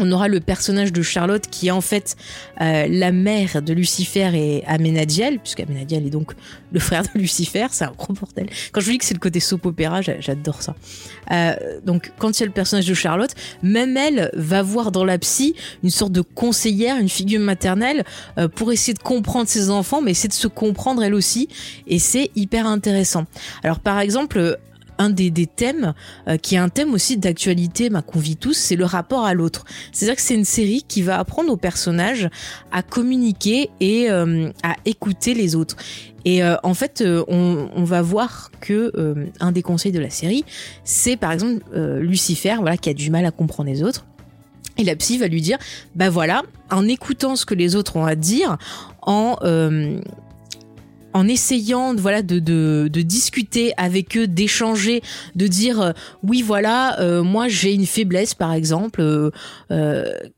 [SPEAKER 1] on aura le personnage de Charlotte qui est en fait euh, la mère de Lucifer et Amenadiel, puisque Amenadiel est donc le frère de Lucifer, c'est un gros bordel. Quand je vous dis que c'est le côté soap opéra, j'adore ça. Euh, donc quand il le personnage de Charlotte, même elle va voir dans la psy une sorte de conseillère, une figure maternelle euh, pour essayer de comprendre ses enfants, mais essayer de se comprendre elle aussi, et c'est hyper intéressant. Alors par exemple, un des, thèmes euh, qui est un thème aussi d'actualité bah, qu'on tous, c'est le rapport à l'autre. C'est-à-dire que c'est une série qui va apprendre aux personnages à communiquer et euh, à écouter les autres. Et euh, en fait, on, on, va voir que un des conseils de la série, c'est par exemple Lucifer, voilà, qui a du mal à comprendre les autres. Et la psy va lui dire, bah voilà, en écoutant ce que les autres ont à dire, en en essayant voilà de, de, discuter avec eux, d'échanger, de dire euh, oui voilà euh, moi j'ai une faiblesse par exemple, euh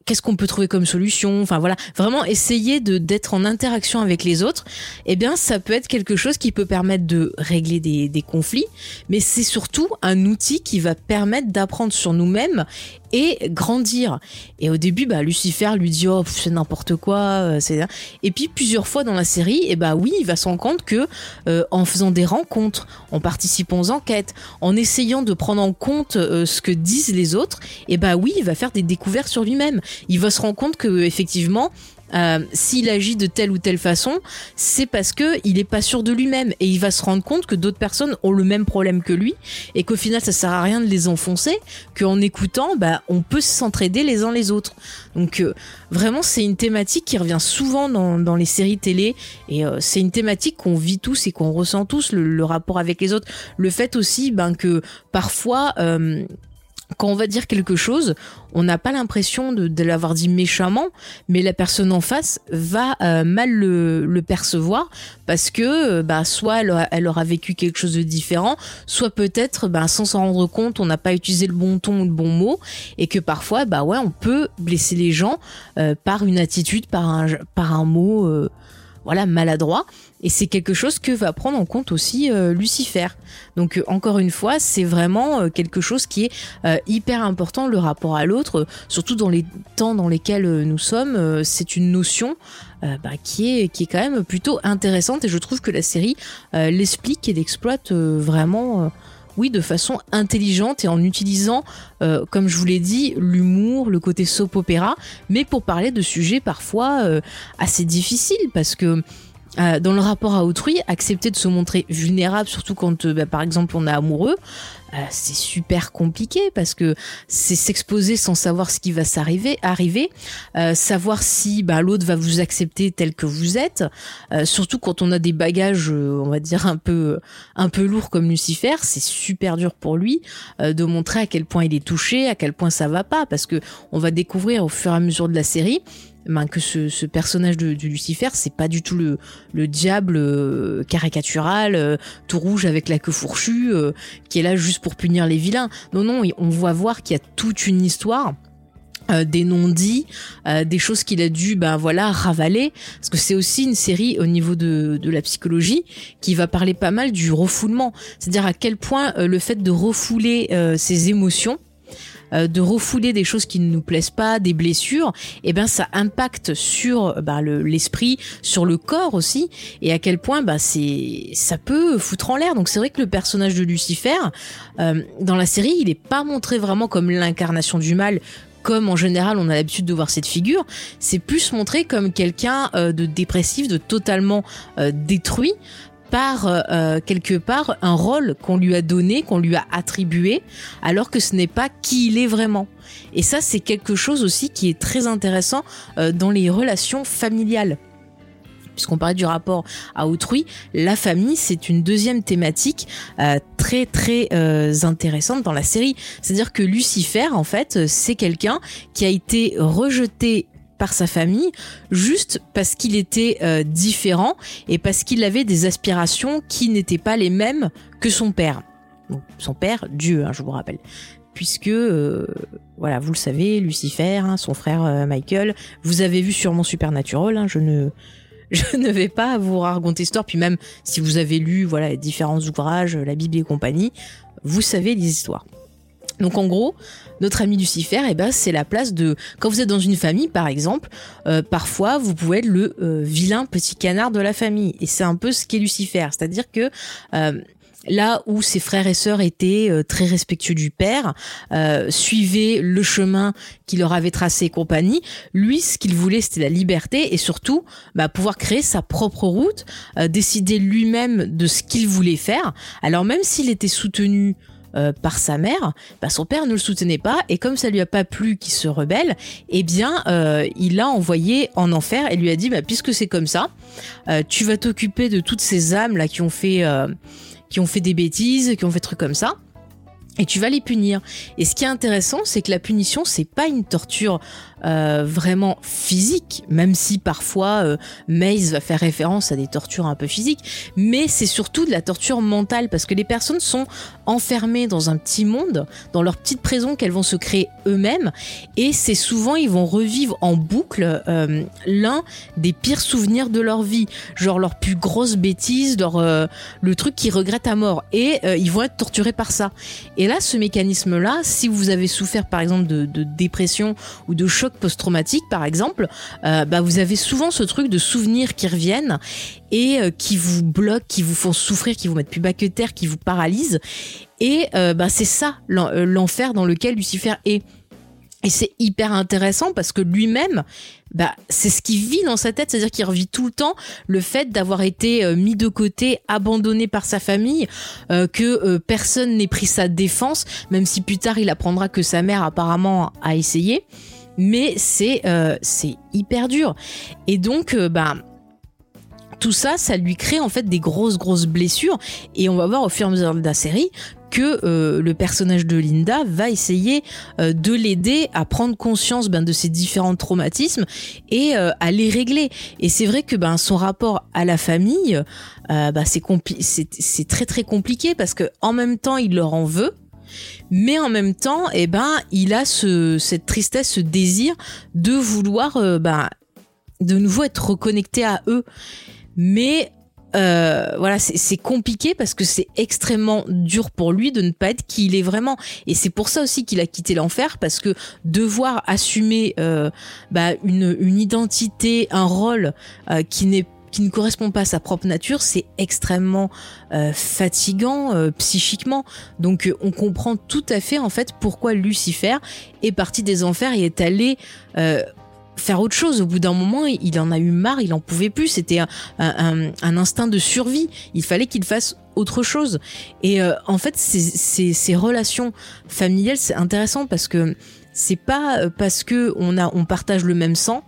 [SPEAKER 1] qu'est-ce qu'on peut trouver comme solution, enfin voilà. Vraiment essayer de d'être en interaction avec les autres, eh bien ça peut être quelque chose qui peut permettre de régler des, des conflits, mais c'est surtout un outil qui va permettre d'apprendre sur nous-mêmes et grandir. Et au début, bah, Lucifer lui dit oh c'est n'importe quoi, euh, c'est et puis plusieurs fois dans la série, et eh bah oui, il va se rendre compte que euh, en faisant des rencontres, en participant aux enquêtes, en essayant de prendre en compte euh, ce que disent les autres, et eh bah oui, il va faire des découvertes sur lui-même. Il va se rendre compte que effectivement, euh, s'il agit de telle ou telle façon, c'est parce que il est pas sûr de lui-même. Et il va se rendre compte que d'autres personnes ont le même problème que lui et qu'au final ça sert à rien de les enfoncer, qu'en écoutant, bah on peut s'entraider les uns les autres. Donc euh, vraiment c'est une thématique qui revient souvent dans, dans les séries télé. Et euh, c'est une thématique qu'on vit tous et qu'on ressent tous le, le, rapport avec les autres, le fait aussi ben que parfois quand on va dire quelque chose, on n'a pas l'impression de, l'avoir dit méchamment, mais la personne en face va euh, mal le, percevoir parce que euh, bah, soit elle aura, vécu quelque chose de différent, soit peut-être bah, sans s'en rendre compte, on n'a pas utilisé le bon ton ou le bon mot, et que parfois, bah ouais, on peut blesser les gens euh, par une attitude, par un, par un mot voilà maladroit et c'est quelque chose que va prendre en compte aussi euh, Lucifer. Donc euh, encore une fois, c'est vraiment euh, quelque chose qui est hyper important le rapport à l'autre, surtout dans les temps dans lesquels nous sommes. c'est une notion bah, qui est qui est quand même plutôt intéressante et je trouve que la série l'explique et l'exploite vraiment oui, de façon intelligente et en utilisant, euh, comme je vous l'ai dit, l'humour, le côté soap opéra, mais pour parler de sujets parfois euh, assez difficiles parce que euh, dans le rapport à autrui, accepter de se montrer vulnérable, surtout quand, bah, par exemple, on est amoureux, euh, c'est super compliqué parce que c'est s'exposer sans savoir ce qui va s'arriver, arriver, euh, savoir si bah, l'autre va vous accepter tel que vous êtes, euh, surtout quand on a des bagages, on va dire un peu un peu lourds comme Lucifer, c'est super dur pour lui de montrer à quel point il est touché, à quel point ça va pas, parce que on va découvrir au fur et à mesure de la série ben, que ce, ce, personnage de, de Lucifer, c'est pas du tout le, le diable euh, caricatural, euh, tout rouge avec la queue fourchue, euh, qui est là juste pour punir les vilains. Non, non, on voit voir qu'il y a toute une histoire. des non-dits, des choses qu'il a dû ben voilà ravaler parce que c'est aussi une série au niveau de, de la psychologie qui va parler pas mal du refoulement c'est-à-dire à quel point le fait de refouler ses émotions euh, de refouler des choses qui ne nous plaisent pas, des blessures, et eh ben ça impacte sur bah, l'esprit, sur le corps aussi, et à quel point bah c'est ça peut foutre en l'air. Donc c'est vrai que le personnage de Lucifer euh, dans la série, il est pas montré vraiment comme l'incarnation du mal comme en général on a l'habitude de voir cette figure, c'est plus montré comme quelqu'un euh, de dépressif, de totalement détruit par euh, quelque part un rôle qu'on lui a donné, qu'on lui a attribué, alors que ce n'est pas qui il est vraiment. Et ça, c'est quelque chose aussi qui est très intéressant euh, dans les relations familiales puisqu'on parlait du rapport à autrui, la famille, c'est une deuxième thématique euh, très très euh, intéressante dans la série. C'est-à-dire que Lucifer, en fait, c'est quelqu'un qui a été rejeté par sa famille juste parce qu'il était euh, différent et parce qu'il avait des aspirations qui n'étaient pas les mêmes que son père. son père, Dieu, hein, je vous rappelle puisque voilà, vous le savez, Lucifer, hein, son frère Michael, vous avez vu sûrement Supernatural, hein, je ne je ne vais pas vous raconter histoire. Puis même si vous avez lu voilà différents ouvrages, la Bible et compagnie, vous savez les histoires. Donc en gros, notre ami Lucifer, eh ben, c'est la place de... Quand vous êtes dans une famille, par exemple, euh, parfois, vous pouvez être le euh, vilain petit canard de la famille. Et c'est un peu ce qu'est Lucifer. C'est-à-dire que... Euh, là où ses frères et sœurs étaient euh, très respectueux du père, euh, suivaient le chemin qu'il leur avait tracé et compagnie, lui, ce qu'il voulait, c'était la liberté et surtout bah, pouvoir créer sa propre route, euh, décider lui-même de ce qu'il voulait faire. Alors même s'il était soutenu par sa mère, bah, son père ne le soutenait pas et comme ça lui a pas plu qu'il se rebelle, eh bien il l'a envoyé en enfer et lui a dit bah, puisque c'est comme ça, tu vas t'occuper de toutes ces âmes là qui ont fait qui ont fait des bêtises, qui ont fait des trucs comme ça et tu vas les punir. Et ce qui est intéressant, c'est que la punition, c'est pas une torture euh, vraiment physique, même si parfois euh, Maze va faire référence à des tortures un peu physiques, mais c'est surtout de la torture mentale parce que les personnes sont enfermées dans un petit monde, dans leur petite prison qu'elles vont se créer eux-mêmes, et c'est souvent ils vont revivre en boucle euh, l'un des pires souvenirs de leur vie, genre leur plus grosse bêtise, leur le truc qu'ils regrettent à mort, et ils vont être torturés par ça. Et là, ce mécanisme-là, si vous avez souffert par exemple de, de dépression ou de choc post-traumatique, par exemple, euh, bah, vous avez souvent ce truc de souvenirs qui reviennent et euh, qui vous bloquent, qui vous font souffrir, qui vous mettent plus bas que terre, qui vous paralysent. Et euh, bah, c'est ça l'enfer dans lequel Lucifer est. Et c'est hyper intéressant parce que lui-même, bah, c'est ce qu'il vit dans sa tête, c'est-à-dire qu'il revit tout le temps le fait d'avoir été mis de côté, abandonné par sa famille, que personne n'ait pris sa défense, même si plus tard il apprendra que sa mère apparemment a essayé. Mais c'est c'est hyper dur. Et donc, bah tout ça, ça lui crée en fait des grosses grosses blessures et on va voir au fur et à mesure de la série que euh, le personnage de Linda va essayer euh, de l'aider à prendre conscience ben, de ses différents traumatismes et euh, à les régler. Et c'est vrai que ben, son rapport à la famille, ben, c'est très très compliqué parce que en même temps il leur en veut, mais en même temps, eh ben, il a ce, cette tristesse, ce désir de vouloir, ben, de nouveau être reconnecté à eux. Mais euh, voilà, c'est compliqué parce que c'est extrêmement dur pour lui de ne pas être qui il est vraiment. Et c'est pour ça aussi qu'il a quitté l'enfer parce que devoir assumer euh, bah, une, identité, un rôle euh, qui n'est qui ne correspond pas à sa propre nature, c'est extrêmement euh, fatigant euh, psychiquement. Donc on comprend tout à fait en fait pourquoi Lucifer est parti des enfers et est allé faire autre chose. Au bout d'un moment, il en a eu marre, il en pouvait plus. C'était un, instinct de survie. Il fallait qu'il fasse autre chose. Et euh, en fait, ces, ces, relations familiales, c'est intéressant parce que c'est pas euh, parce que on a, on partage le même sang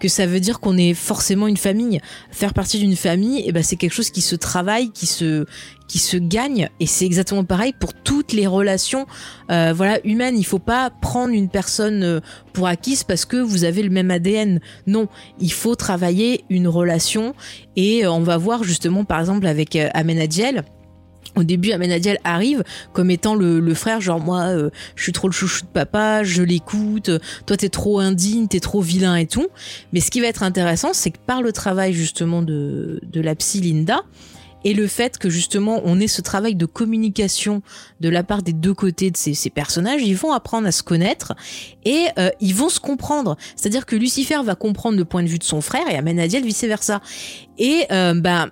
[SPEAKER 1] que ça veut dire qu'on est forcément une famille. Faire partie d'une famille, et eh ben c'est quelque chose qui se travaille, qui se qui se gagne et c'est exactement pareil pour toutes les relations euh, voilà humaines. Il faut pas prendre une personne euh, pour acquise parce que vous avez le même ADN. Non, il faut travailler une relation et euh, on va voir justement par exemple avec Amenadiel au début, Amenadiel arrive comme étant le, frère, genre moi, euh, je suis trop le chouchou de papa, je l'écoute, toi t'es trop indigne, t'es trop vilain et tout. Mais ce qui va être intéressant, c'est que par le travail justement de, de la psy Linda, et le fait que justement on ait ce travail de communication de la part des deux côtés de ces, ces personnages, ils vont apprendre à se connaître et euh, ils vont se comprendre. C'est-à-dire que Lucifer va comprendre le point de vue de son frère et Amenadiel vice versa. Et euh, bah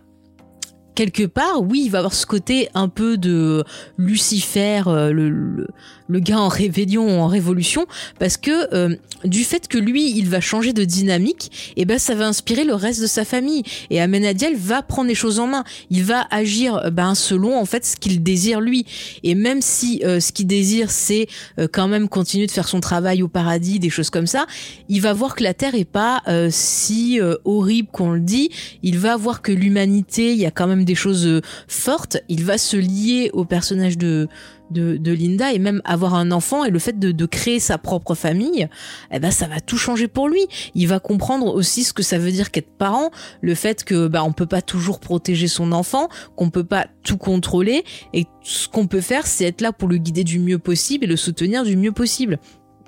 [SPEAKER 1] quelque part, oui, il va avoir ce côté un peu de Lucifer, euh, le, le gars en rébellion en révolution parce que euh, du fait que lui il va changer de dynamique et ben ça va inspirer le reste de sa famille. Et Amenadiel va prendre les choses en main. Il va agir euh, ben selon en fait ce qu'il désire lui. Et même si euh, ce qu'il désire c'est quand même continuer de faire son travail au paradis des choses comme ça il va voir que la terre est pas si horrible qu'on le dit. Il va voir que l'humanité il y a quand même des choses fortes. Il va se lier au personnage de de, Linda et même avoir un enfant et le fait de, créer sa propre famille, eh ben ça va tout changer pour lui. Il va comprendre aussi ce que ça veut dire qu'être parent, le fait que bah on peut pas toujours protéger son enfant, qu'on peut pas tout contrôler et ce qu'on peut faire c'est être là pour le guider du mieux possible et le soutenir du mieux possible.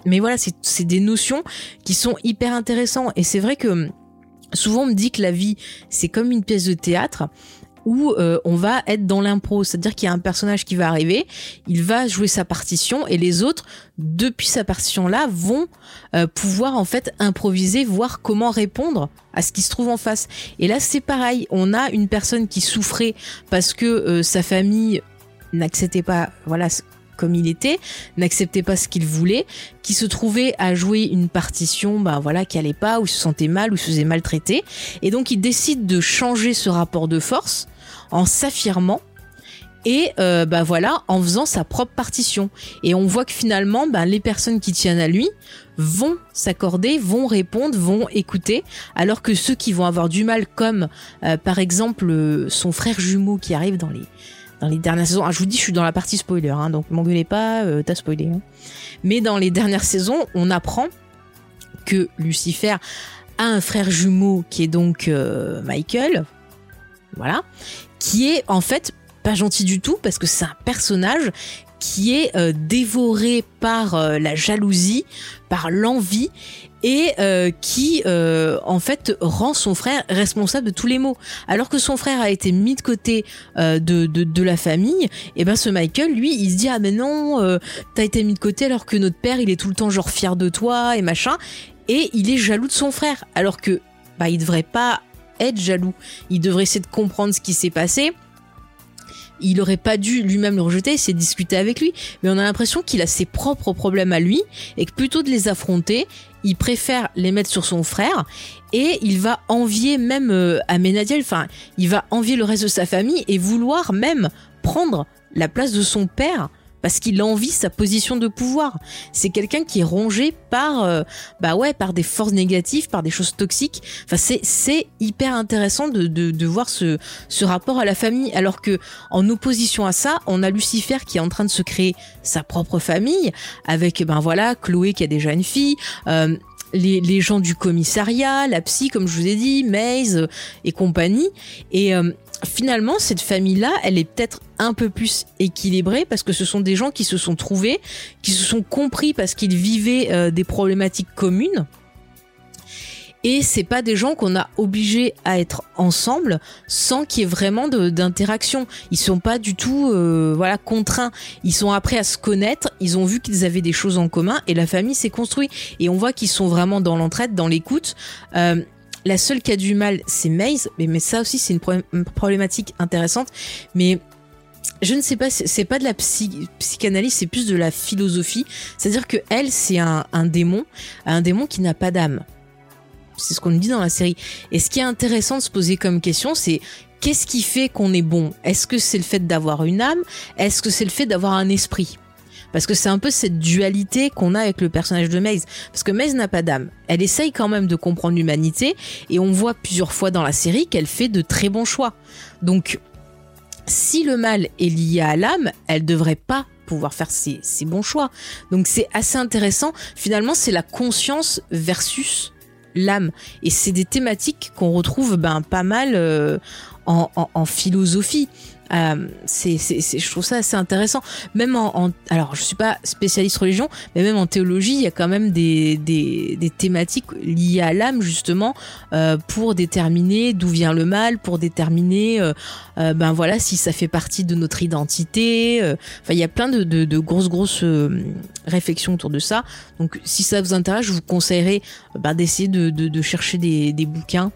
[SPEAKER 1] Mais voilà, c'est des notions qui sont hyper intéressantes et c'est vrai que souvent on me dit que la vie c'est comme une pièce de théâtre où euh, on va être dans l'impro, c'est-à-dire qu'il y a un personnage qui va arriver, il va jouer sa partition et les autres, depuis sa partition là, vont euh, pouvoir en fait improviser, voir comment répondre à ce qui se trouve en face. Et là c'est pareil, on a une personne qui souffrait parce que euh, sa famille n'acceptait pas, voilà comme il était, n'acceptait pas ce qu'il voulait, qui se trouvait à jouer une partition, ben voilà, qui allait pas, ou se sentait mal, ou se faisait maltraiter, et donc il décide de changer ce rapport de force en s'affirmant et euh, bah voilà en faisant sa propre partition. Et on voit que finalement bah, les personnes qui tiennent à lui vont s'accorder vont répondre vont écouter alors que ceux qui vont avoir du mal comme euh, par exemple euh, son frère jumeau qui arrive dans les dans les dernières saisons. Ah, je vous dis je suis dans la partie spoiler hein, donc m'engueulez pas t'as spoilé hein. mais dans les dernières saisons on apprend que Lucifer a un frère jumeau qui est donc Michael. Voilà qui est en fait pas gentil du tout parce que c'est un personnage qui est euh, dévoré par euh, la jalousie, par l'envie et euh, qui en fait rend son frère responsable de tous les maux. Alors que son frère a été mis de côté de, la famille, et eh ben ce Michael, lui, il se dit ah mais non, t'as été mis de côté alors que notre père il est tout le temps genre fier de toi et machin, et il est jaloux de son frère. Alors que bah il devrait pas être jaloux. Il devrait essayer de comprendre ce qui s'est passé. Il aurait pas dû lui-même le rejeter, c'est discuter avec lui. Mais on a l'impression qu'il a ses propres problèmes à lui et que plutôt de les affronter, il préfère les mettre sur son frère et il va envier même euh, Amenadiel, enfin, il va envier le reste de sa famille et vouloir même prendre la place de son père parce qu'il envie sa position de pouvoir. C'est quelqu'un qui est rongé par, euh, bah ouais, par des forces négatives, par des choses toxiques. Enfin, c'est hyper intéressant de, de, de voir ce ce rapport à la famille, alors que en opposition à ça, on a Lucifer qui est en train de se créer sa propre famille avec ben voilà Chloé qui a déjà une fille. Euh, les, les, gens du commissariat, la psy, comme je vous ai dit, Maze et compagnie. Et euh, finalement, cette famille-là, elle est peut-être un peu plus équilibrée parce que ce sont des gens qui se sont trouvés, qui se sont compris parce qu'ils vivaient euh, des problématiques communes. Et c'est pas des gens qu'on a obligés à être ensemble sans qu'il y ait vraiment d'interaction. Ils sont pas du tout, euh, voilà, contraints. Ils sont après à se connaître. Ils ont vu qu'ils avaient des choses en commun et la famille s'est construite. Et on voit qu'ils sont vraiment dans l'entraide, dans l'écoute. Euh, la seule qui a du mal, c'est Maze, mais, mais ça aussi c'est une, problématique intéressante. Mais je ne sais pas, c'est pas de la psychanalyse, c'est plus de la philosophie. C'est-à-dire que elle, c'est un, démon, un démon qui n'a pas d'âme. C'est ce qu'on dit dans la série. Et ce qui est intéressant de se poser comme question, c'est qu'est-ce qui fait qu'on est bon? Est-ce que c'est le fait d'avoir une âme? Est-ce que c'est le fait d'avoir un esprit? Parce que c'est un peu cette dualité qu'on a avec le personnage de Maze. Parce que Maze n'a pas d'âme. Elle essaye quand même de comprendre l'humanité et on voit plusieurs fois dans la série qu'elle fait de très bons choix. Donc, si le mal est lié à l'âme, elle devrait pas pouvoir faire ses, bons choix. Donc c'est assez intéressant. Finalement, c'est la conscience versus l'âme. Et c'est des thématiques qu'on retrouve ben, pas mal euh, en, philosophie. Euh, c'est, c'est, je trouve ça assez intéressant. Même en, alors je suis pas spécialiste religion, mais même en théologie, il y a quand même des, des, des thématiques liées à l'âme justement euh, pour déterminer d'où vient le mal, pour déterminer euh, euh ben voilà si ça fait partie de notre identité. Euh, enfin, il y a plein de, de, de grosses grosses réflexions autour de ça. Donc, si ça vous intéresse, je vous conseillerais ben, d'essayer de, de, chercher des, des bouquins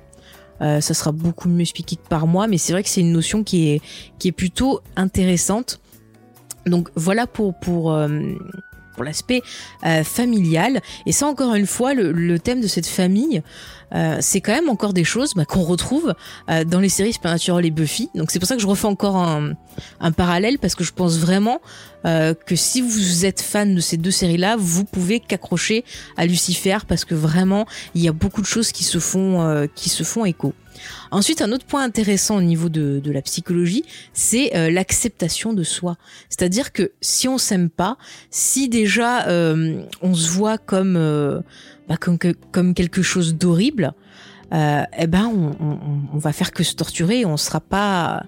[SPEAKER 1] ça sera beaucoup mieux expliqué que par moi, mais c'est vrai que c'est une notion qui est, qui est plutôt intéressante. Donc voilà pour, pour, euh, l'aspect euh, familial. Et ça, encore une fois, le, thème de cette famille, euh, c'est quand même encore des choses bah, qu'on retrouve euh, dans les séries Supernatural et Buffy. Donc c'est pour ça que je refais encore un, parallèle parce que je pense vraiment que si vous êtes fan de ces deux séries-là, vous pouvez qu'accrocher à Lucifer parce que vraiment il y a beaucoup de choses qui se font qui se font écho. Ensuite, un autre point intéressant au niveau de, de la psychologie, c'est euh, l'acceptation de soi. C'est-à-dire que si on s'aime pas, si déjà euh, on se voit comme euh, bah, comme, comme quelque chose d'horrible, euh, eh ben on, on, on va faire que se torturer, on sera pas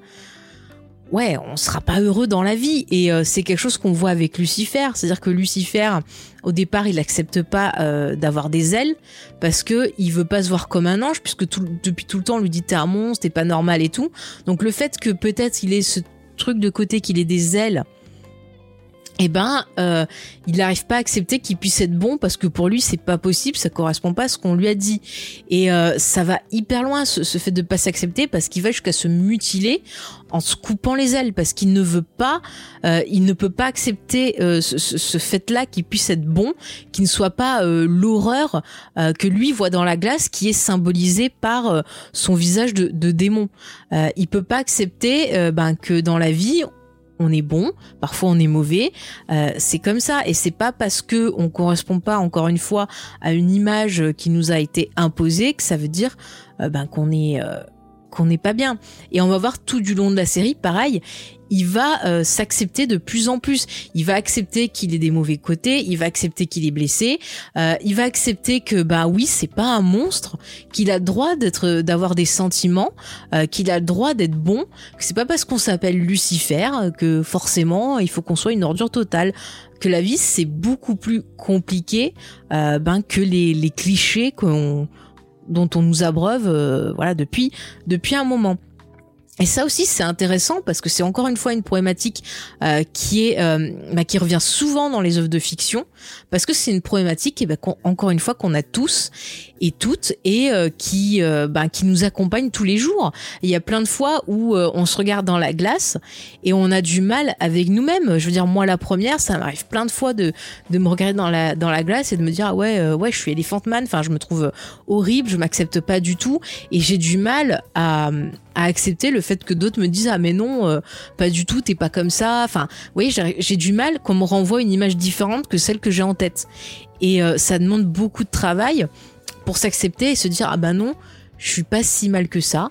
[SPEAKER 1] ouais, on sera pas heureux dans la vie. Et euh, c'est quelque chose qu'on voit avec Lucifer. C'est-à-dire que Lucifer, au départ, il accepte pas euh, d'avoir des ailes parce que il veut pas se voir comme un ange, puisque depuis tout le temps, on lui dit t'es un monstre, t'es pas normal et tout. Donc le fait que peut-être il ait ce truc de côté, qu'il ait des ailes. Eh ben, euh, il n'arrive pas à accepter qu'il puisse être bon parce que pour lui c'est pas possible, ça correspond pas à ce qu'on lui a dit. Et euh, ça va hyper loin ce, fait de pas s'accepter parce qu'il va jusqu'à se mutiler en se coupant les ailes parce qu'il ne veut pas, euh, il ne peut pas accepter ce, fait-là qu'il puisse être bon, qu'il ne soit pas l'horreur que lui voit dans la glace qui est symbolisée par son visage de, de démon. Il peut pas accepter ben, que dans la vie on est bon, parfois on est mauvais, euh, c'est comme ça. Et c'est pas parce que on correspond pas encore une fois à une image qui nous a été imposée que ça veut dire euh, ben qu'on est euh, qu'on n'est pas bien. Et on va voir tout du long de la série, pareil, il va euh, s'accepter de plus en plus. Il va accepter qu'il ait des mauvais côtés, il va accepter qu'il est blessé, euh, il va accepter que bah oui, c'est pas un monstre, qu'il a le droit d'être, d'avoir des sentiments, euh, qu'il a le droit d'être bon, que c'est pas parce qu'on s'appelle Lucifer euh, que forcément il faut qu'on soit une ordure totale. Que la vie c'est beaucoup plus compliqué euh, ben que les, les clichés qu'on dont on nous abreuve euh, voilà depuis depuis un moment. Et ça aussi c'est intéressant parce que c'est encore une fois une problématique euh, qui est euh, bah, qui revient souvent dans les œuvres de fiction parce que c'est une problématique et ben, qu'on- encore une fois qu'on a tous et toutes et euh, qui bah, qui nous accompagne tous les jours. Il y a plein de fois où euh, on se regarde dans la glace et on a du mal avec nous-mêmes. Je veux dire moi la première, ça m'arrive plein de fois de de me regarder dans la dans la glace et de me dire ah ouais ouais je suis Elephant Man. Enfin je me trouve horrible, je m'accepte pas du tout et j'ai du mal à à accepter le fait que d'autres me disent ah mais non pas du tout t'es pas comme ça enfin oui j'ai du mal qu'on me renvoie une image différente que celle que j'ai en tête et ça demande beaucoup de travail pour s'accepter et se dire ah bah non je suis pas si mal que ça.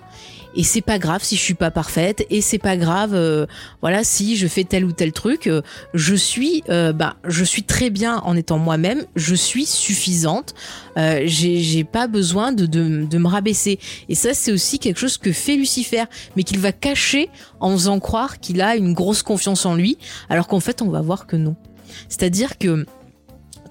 [SPEAKER 1] Et c'est pas grave si je suis pas parfaite. Et c'est pas grave euh, voilà si je fais tel ou tel truc. Euh, je suis euh, bah je suis très bien en étant moi-même. Je suis suffisante. J'ai pas besoin de, de de me rabaisser. Et ça c'est aussi quelque chose que fait Lucifer mais qu'il va cacher en faisant croire qu'il a une grosse confiance en lui alors qu'en fait on va voir que non. C'est-à-dire que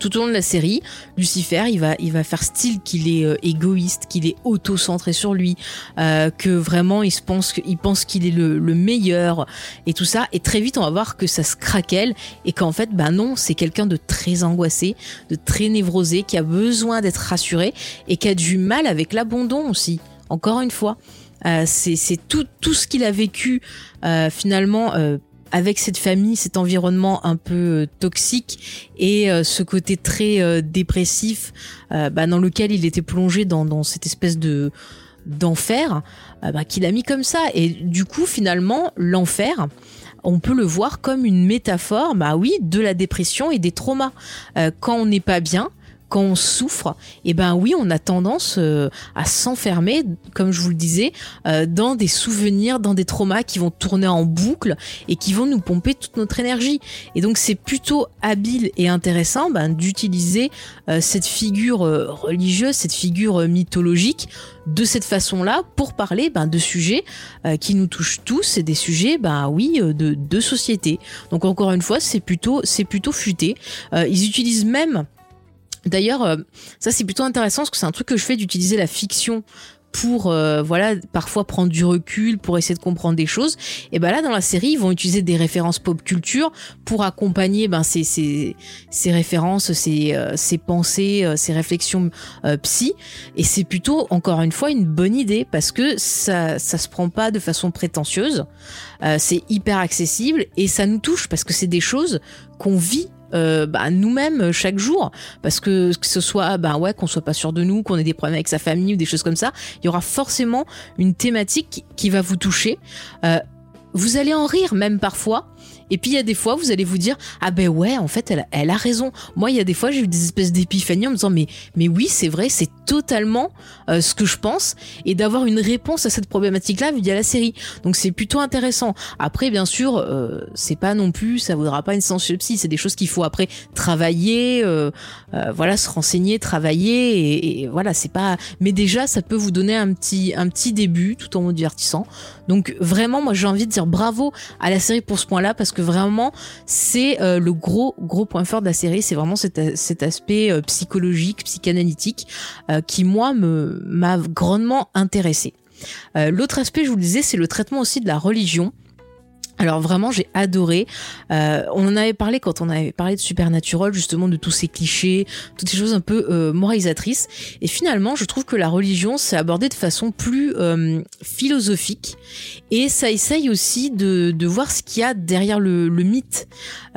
[SPEAKER 1] tout au long de la série, Lucifer, il va, il va faire style qu'il est euh, égoïste, qu'il est auto-centré sur lui, euh, que vraiment il se pense qu'il pense qu'il est le, le meilleur et tout ça. Et très vite, on va voir que ça se craquelle et qu'en fait, bah non, c'est quelqu'un de très angoissé, de très névrosé, qui a besoin d'être rassuré et qui a du mal avec l'abandon aussi. Encore une fois, euh, c'est c'est tout tout ce qu'il a vécu euh, finalement. Avec cette famille, cet environnement un peu euh, toxique et euh, ce côté très euh, dépressif bah, dans lequel il était plongé dans, cette espèce de d'enfer bah, qu'il a mis comme ça. Et du coup finalement l'enfer on peut le voir comme une métaphore bah oui de la dépression et des traumas. Quand on n'est pas bien quand on souffre, et ben oui, on a tendance euh, à s'enfermer, comme je vous le disais, euh, dans des souvenirs, dans des traumas qui vont tourner en boucle et qui vont nous pomper toute notre énergie. Et donc c'est plutôt habile et intéressant ben, d'utiliser euh, cette figure religieuse, cette figure mythologique de cette façon-là pour parler ben, de sujets qui nous touchent tous et des sujets, ben oui, de, de société. Donc encore une fois, c'est plutôt, c'est plutôt futé. Ils utilisent même D'ailleurs, euh, ça c'est plutôt intéressant parce que c'est un truc que je fais d'utiliser la fiction pour euh, voilà parfois prendre du recul pour essayer de comprendre des choses. Et ben là dans la série ils vont utiliser des références pop culture pour accompagner ben ces ces, ces références ces euh, ces pensées euh, ces réflexions euh, psy. Et c'est plutôt encore une fois une bonne idée parce que ça ça se prend pas de façon prétentieuse. C'est hyper accessible et ça nous touche parce que c'est des choses qu'on vit euh, bah, nous-mêmes chaque jour, parce que que ce soit bah ouais qu'on soit pas sûr de nous, qu'on ait des problèmes avec sa famille ou des choses comme ça, il y aura forcément une thématique qui va vous toucher. Euh, vous allez en rire même parfois, et puis il y a des fois, vous allez vous dire ah ben ouais, en fait, elle, elle a raison. Moi, il y a des fois, j'ai eu des espèces d'épiphanies en me disant mais mais oui, c'est vrai, c'est totalement euh, ce que je pense, et d'avoir une réponse à cette problématique-là via la série. Donc c'est plutôt intéressant. Après, bien sûr, euh, c'est pas non plus, ça vaudra pas une séance psy. C'est des choses qu'il faut après travailler, euh, voilà, se renseigner, travailler, et, et voilà, c'est pas. Mais déjà, ça peut vous donner un petit un petit début, tout en vous divertissant. Donc vraiment, moi, j'ai envie de dire bravo à la série pour ce point-là parce que vraiment, c'est euh, le gros gros point fort de la série. C'est vraiment cet, aspect euh, psychologique, psychanalytique euh, qui moi me m'a grandement intéressé. L'autre aspect, je vous le disais, c'est le traitement aussi de la religion. Alors vraiment, j'ai adoré. Euh, on en avait parlé quand on avait parlé de Supernatural, justement de tous ces clichés, toutes ces choses un peu euh, moralisatrices. Et finalement, je trouve que la religion, c'est abordé de façon plus euh, philosophique. Et ça essaye aussi de, de voir ce qu'il y a derrière le, le mythe.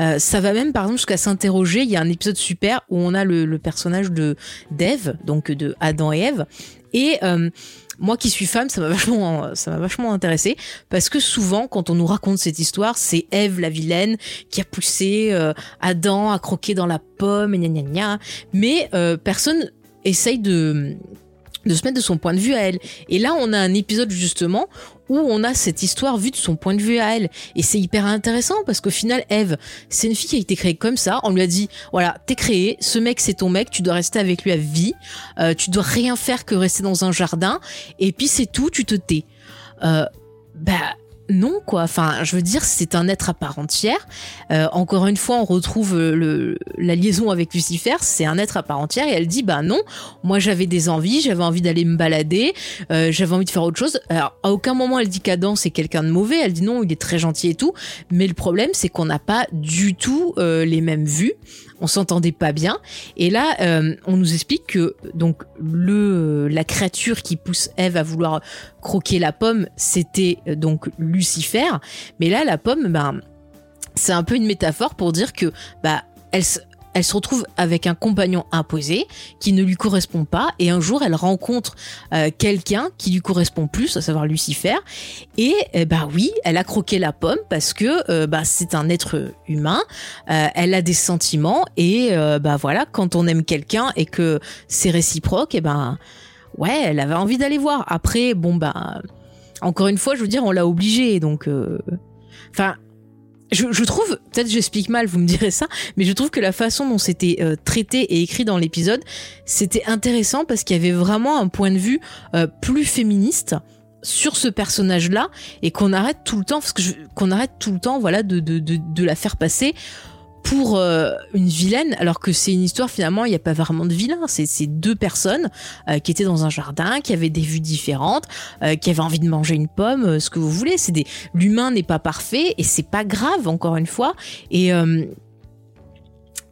[SPEAKER 1] Euh, ça va même, par exemple, jusqu'à s'interroger. Il y a un épisode super où on a le, le personnage de d'Ève, donc de Adam et Ève. Et euh, moi qui suis femme, ça m'a vachement, ça intéressé parce que souvent, quand on nous raconte cette histoire, c'est Ève la vilaine qui a poussé euh, Adam à croquer dans la pomme et gna gna gna. Mais euh, personne essaye de de se mettre de son point de vue à elle. Et là, on a un épisode justement où on a cette histoire vue de son point de vue à elle. Et c'est hyper intéressant parce qu'au final, Eve, c'est une fille qui a été créée comme ça. On lui a dit, voilà, t'es créé, ce mec c'est ton mec, tu dois rester avec lui à vie, euh, tu dois rien faire que rester dans un jardin, et puis c'est tout, tu te tais. Euh, bah non quoi. Enfin je veux dire c'est un être à part entière. Euh, encore une fois on retrouve le, la liaison avec Lucifer c'est un être à part entière et elle dit bah non. Moi j'avais des envies j'avais envie d'aller me balader euh, j'avais envie de faire autre chose. Alors à aucun moment elle dit qu'Adam c'est quelqu'un de mauvais. Elle dit non il est très gentil et tout. Mais le problème c'est qu'on n'a pas du tout euh, les mêmes vues on s'entendait pas bien. Et là euh, on nous explique que donc le la créature qui pousse Eve à vouloir croquer la pomme c'était euh, donc Lucifer. Mais là la pomme ben c'est un peu une métaphore pour dire que bah elle elle se retrouve avec un compagnon imposé qui ne lui correspond pas et un jour elle rencontre euh, quelqu'un qui lui correspond plus, à savoir Lucifer et eh bah oui, elle a croqué la pomme parce que euh, bah c'est un être humain, euh, elle a des sentiments et euh, bah voilà, quand on aime quelqu'un et que c'est réciproque, et ben ouais, elle avait envie d'aller voir. Après, bon bah encore une fois, je veux dire, on l'a obligée, donc euh, enfin. Je, trouve, peut-être j'explique mal, vous me direz ça, mais je trouve que la façon dont c'était euh, traité et écrit dans l'épisode, c'était intéressant parce qu'il y avait vraiment un point de vue euh, plus féministe sur ce personnage-là et qu'on arrête tout le temps, parce que qu'on arrête tout le temps, voilà, de, de, de la faire passer pour euh, une vilaine, alors que c'est une histoire finalement, il n'y a pas vraiment de vilain. C'est deux personnes euh, qui étaient dans un jardin, qui avaient des vues différentes, euh, qui avaient envie de manger une pomme, euh, ce que vous voulez. C'est des l'humain n'est pas parfait et c'est pas grave encore une fois. Et euh,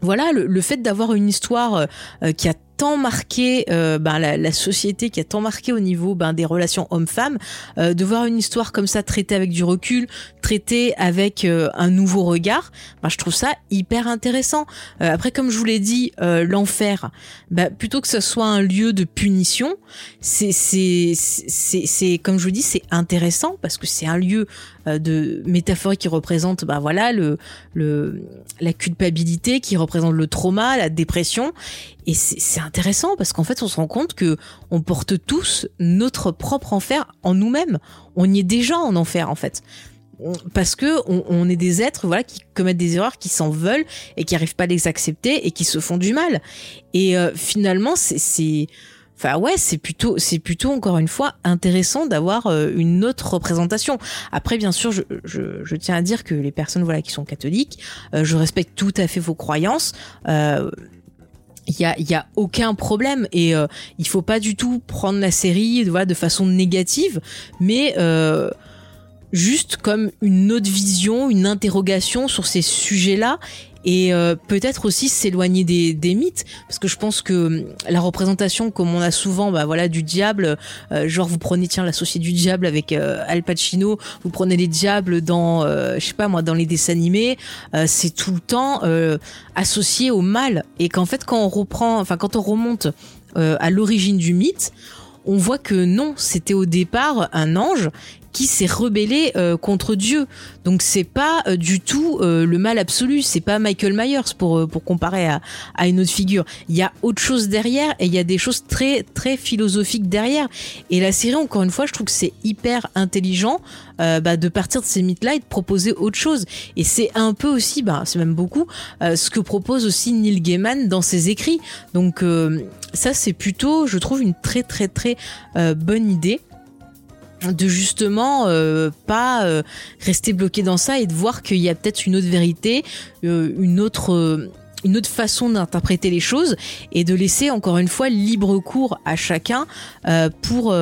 [SPEAKER 1] voilà, le, le fait d'avoir une histoire euh, qui a tant marqué euh, ben, la, la société, qui a tant marqué au niveau ben, des relations hommes-femmes, euh, de voir une histoire comme ça traitée avec du recul, traitée avec euh, un nouveau regard, ben, je trouve ça hyper intéressant. Euh, après, comme je vous l'ai dit, euh, l'enfer, ben, plutôt que ce soit un lieu de punition, c'est c'est comme je vous dis, c'est intéressant parce que c'est un lieu euh, de métaphorique qui représente ben voilà le le la culpabilité qui représente le trauma, la dépression et c'est intéressant parce qu'en fait on se rend compte que on porte tous notre propre enfer en nous-mêmes. On y est déjà en enfer en fait. Parce que on, on est des êtres voilà qui commettent des erreurs, qui s'en veulent et qui arrivent pas à les accepter et qui se font du mal. Et euh, finalement c'est c'est Enfin ouais, c'est plutôt c'est plutôt encore une fois intéressant d'avoir euh, une autre représentation. Après bien sûr, je, je, je tiens à dire que les personnes voilà qui sont catholiques, euh, je respecte tout à fait vos croyances. Euh, il y a, aucun problème et euh, il faut pas du tout prendre la série de façon négative, mais euh, juste comme une autre vision, une interrogation sur ces sujets-là et euh, peut-être aussi s'éloigner des, mythes parce que je pense que hum, la représentation comme on a souvent bah voilà du diable euh, genre vous prenez tiens l'associé du diable avec euh, Al Pacino vous prenez les diables dans je sais pas moi dans les dessins animés c'est tout le temps associé au mal. Et qu'en fait quand on reprend enfin quand on remonte à l'origine du mythe on voit que non, c'était au départ un ange qui s'est rebellé euh, contre Dieu. Donc c'est pas euh, du tout euh, le mal absolu, c'est pas Michael Myers pour pour comparer à, à une autre figure. Il y a autre chose derrière et il y a des choses très très philosophiques derrière. Et la série encore une fois, je trouve que c'est hyper intelligent bah, de partir de ces mythes-là et de proposer autre chose. Et c'est un peu aussi, bah c'est même beaucoup ce que propose aussi Neil Gaiman dans ses écrits. Donc ça c'est plutôt, je trouve, une très très très bonne idée de justement euh, pas euh, rester bloqué dans ça et de voir qu'il y a peut-être une autre vérité, euh, une autre façon d'interpréter les choses et de laisser encore une fois libre cours à chacun pour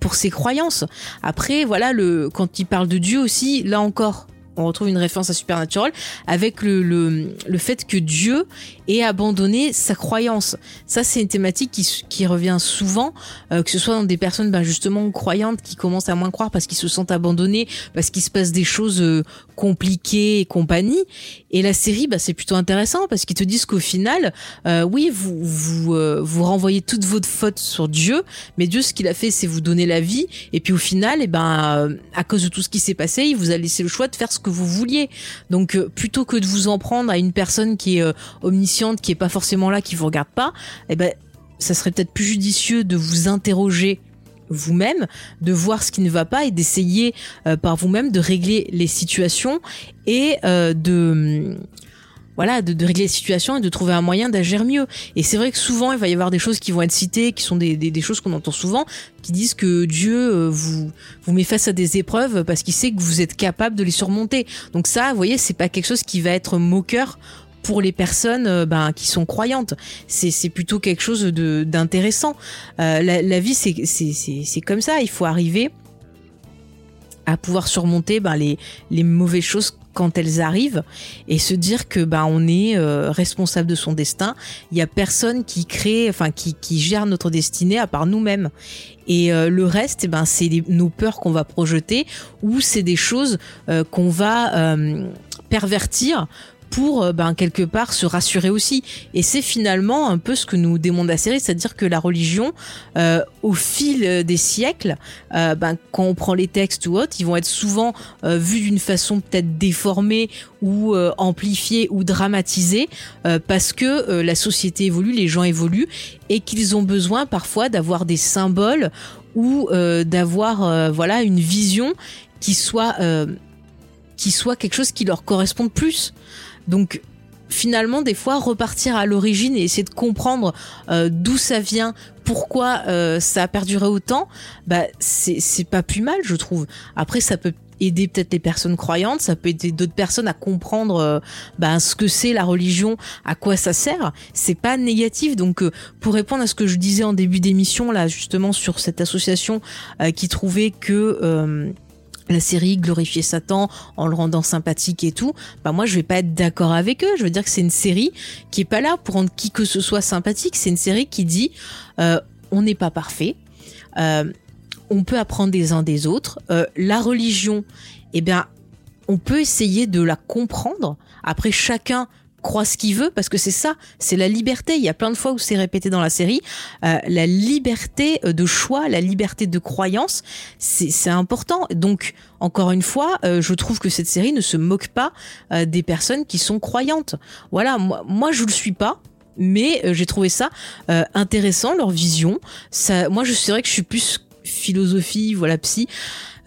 [SPEAKER 1] pour ses croyances. Après voilà le quand il parle de Dieu aussi là encore on retrouve une référence à Supernatural avec le, le, le fait que Dieu ait abandonné sa croyance. Ça, c'est une thématique qui, qui revient souvent, euh, que ce soit dans des personnes ben, justement croyantes qui commencent à moins croire parce qu'ils se sentent abandonnés, parce qu'il se passe des choses euh, compliquées et compagnie. Et la série, bah, c'est plutôt intéressant parce qu'ils te disent qu'au final, euh, oui, vous vous, vous renvoyez toutes vos fautes sur Dieu, mais Dieu, ce qu'il a fait, c'est vous donner la vie. Et puis au final, et eh ben, à cause de tout ce qui s'est passé, il vous a laissé le choix de faire ce que vous vouliez. Donc euh, plutôt que de vous en prendre à une personne qui est euh, omnisciente, qui est pas forcément là, qui vous regarde pas, eh ben ça serait peut-être plus judicieux de vous interroger vous-même, de voir ce qui ne va pas et d'essayer euh, par vous-même de régler les situations et de voilà, de, régler la situation et de trouver un moyen d'agir mieux. Et c'est vrai que souvent, il va y avoir des choses qui vont être citées, qui sont des, des, choses qu'on entend souvent, qui disent que Dieu euh, vous vous met face à des épreuves parce qu'il sait que vous êtes capable de les surmonter. Donc ça, vous voyez, c'est pas quelque chose qui va être moqueur pour les personnes euh, ben, qui sont croyantes. C'est plutôt quelque chose d'intéressant. Euh, la, vie, c'est comme ça. Il faut arriver à pouvoir surmonter ben, les, les mauvaises choses quand elles arrivent et se dire que bah on est euh, responsable de son destin. Il y a personne qui crée, enfin qui, qui gère notre destinée à part nous-mêmes. Et le reste, ben c'est nos peurs qu'on va projeter ou c'est des choses qu'on va pervertir pour euh, ben, quelque part se rassurer aussi. Et c'est finalement un peu ce que nous démontre la série, c'est-à-dire que la religion, euh, au fil des siècles, euh, ben, quand on prend les textes ou autres, ils vont être souvent vus d'une façon peut-être déformée ou amplifiée ou dramatisée parce que la société évolue, les gens évoluent et qu'ils ont besoin parfois d'avoir des symboles ou d'avoir voilà une vision qui soit qui soit quelque chose qui leur corresponde plus. Donc finalement des fois repartir à l'origine et essayer de comprendre euh, d'où ça vient, pourquoi euh, ça a perduré autant, bah c'est pas plus mal je trouve. Après ça peut aider peut-être les personnes croyantes, ça peut aider d'autres personnes à comprendre euh, bah, ce que c'est la religion, à quoi ça sert. C'est pas négatif. Donc pour répondre à ce que je disais en début d'émission là justement sur cette association qui trouvait que la série glorifier Satan en le rendant sympathique et tout, bah moi je vais pas être d'accord avec eux. Je veux dire que c'est une série qui est pas là pour rendre qui que ce soit sympathique. C'est une série qui dit euh, on n'est pas parfait, euh, on peut apprendre des uns des autres. Euh, la religion, eh bien, on peut essayer de la comprendre. Après chacun croit ce qu'il veut parce que c'est ça, c'est la liberté. Il y a plein de fois où c'est répété dans la série, euh, la liberté euh, de choix, la liberté de croyance, c'est important. Donc encore une fois, euh, je trouve que cette série ne se moque pas des personnes qui sont croyantes. Voilà, moi, moi je le suis pas. Mais j'ai trouvé ça intéressant leur vision. Ça, moi, je sais que je suis plus philosophie, voilà psy.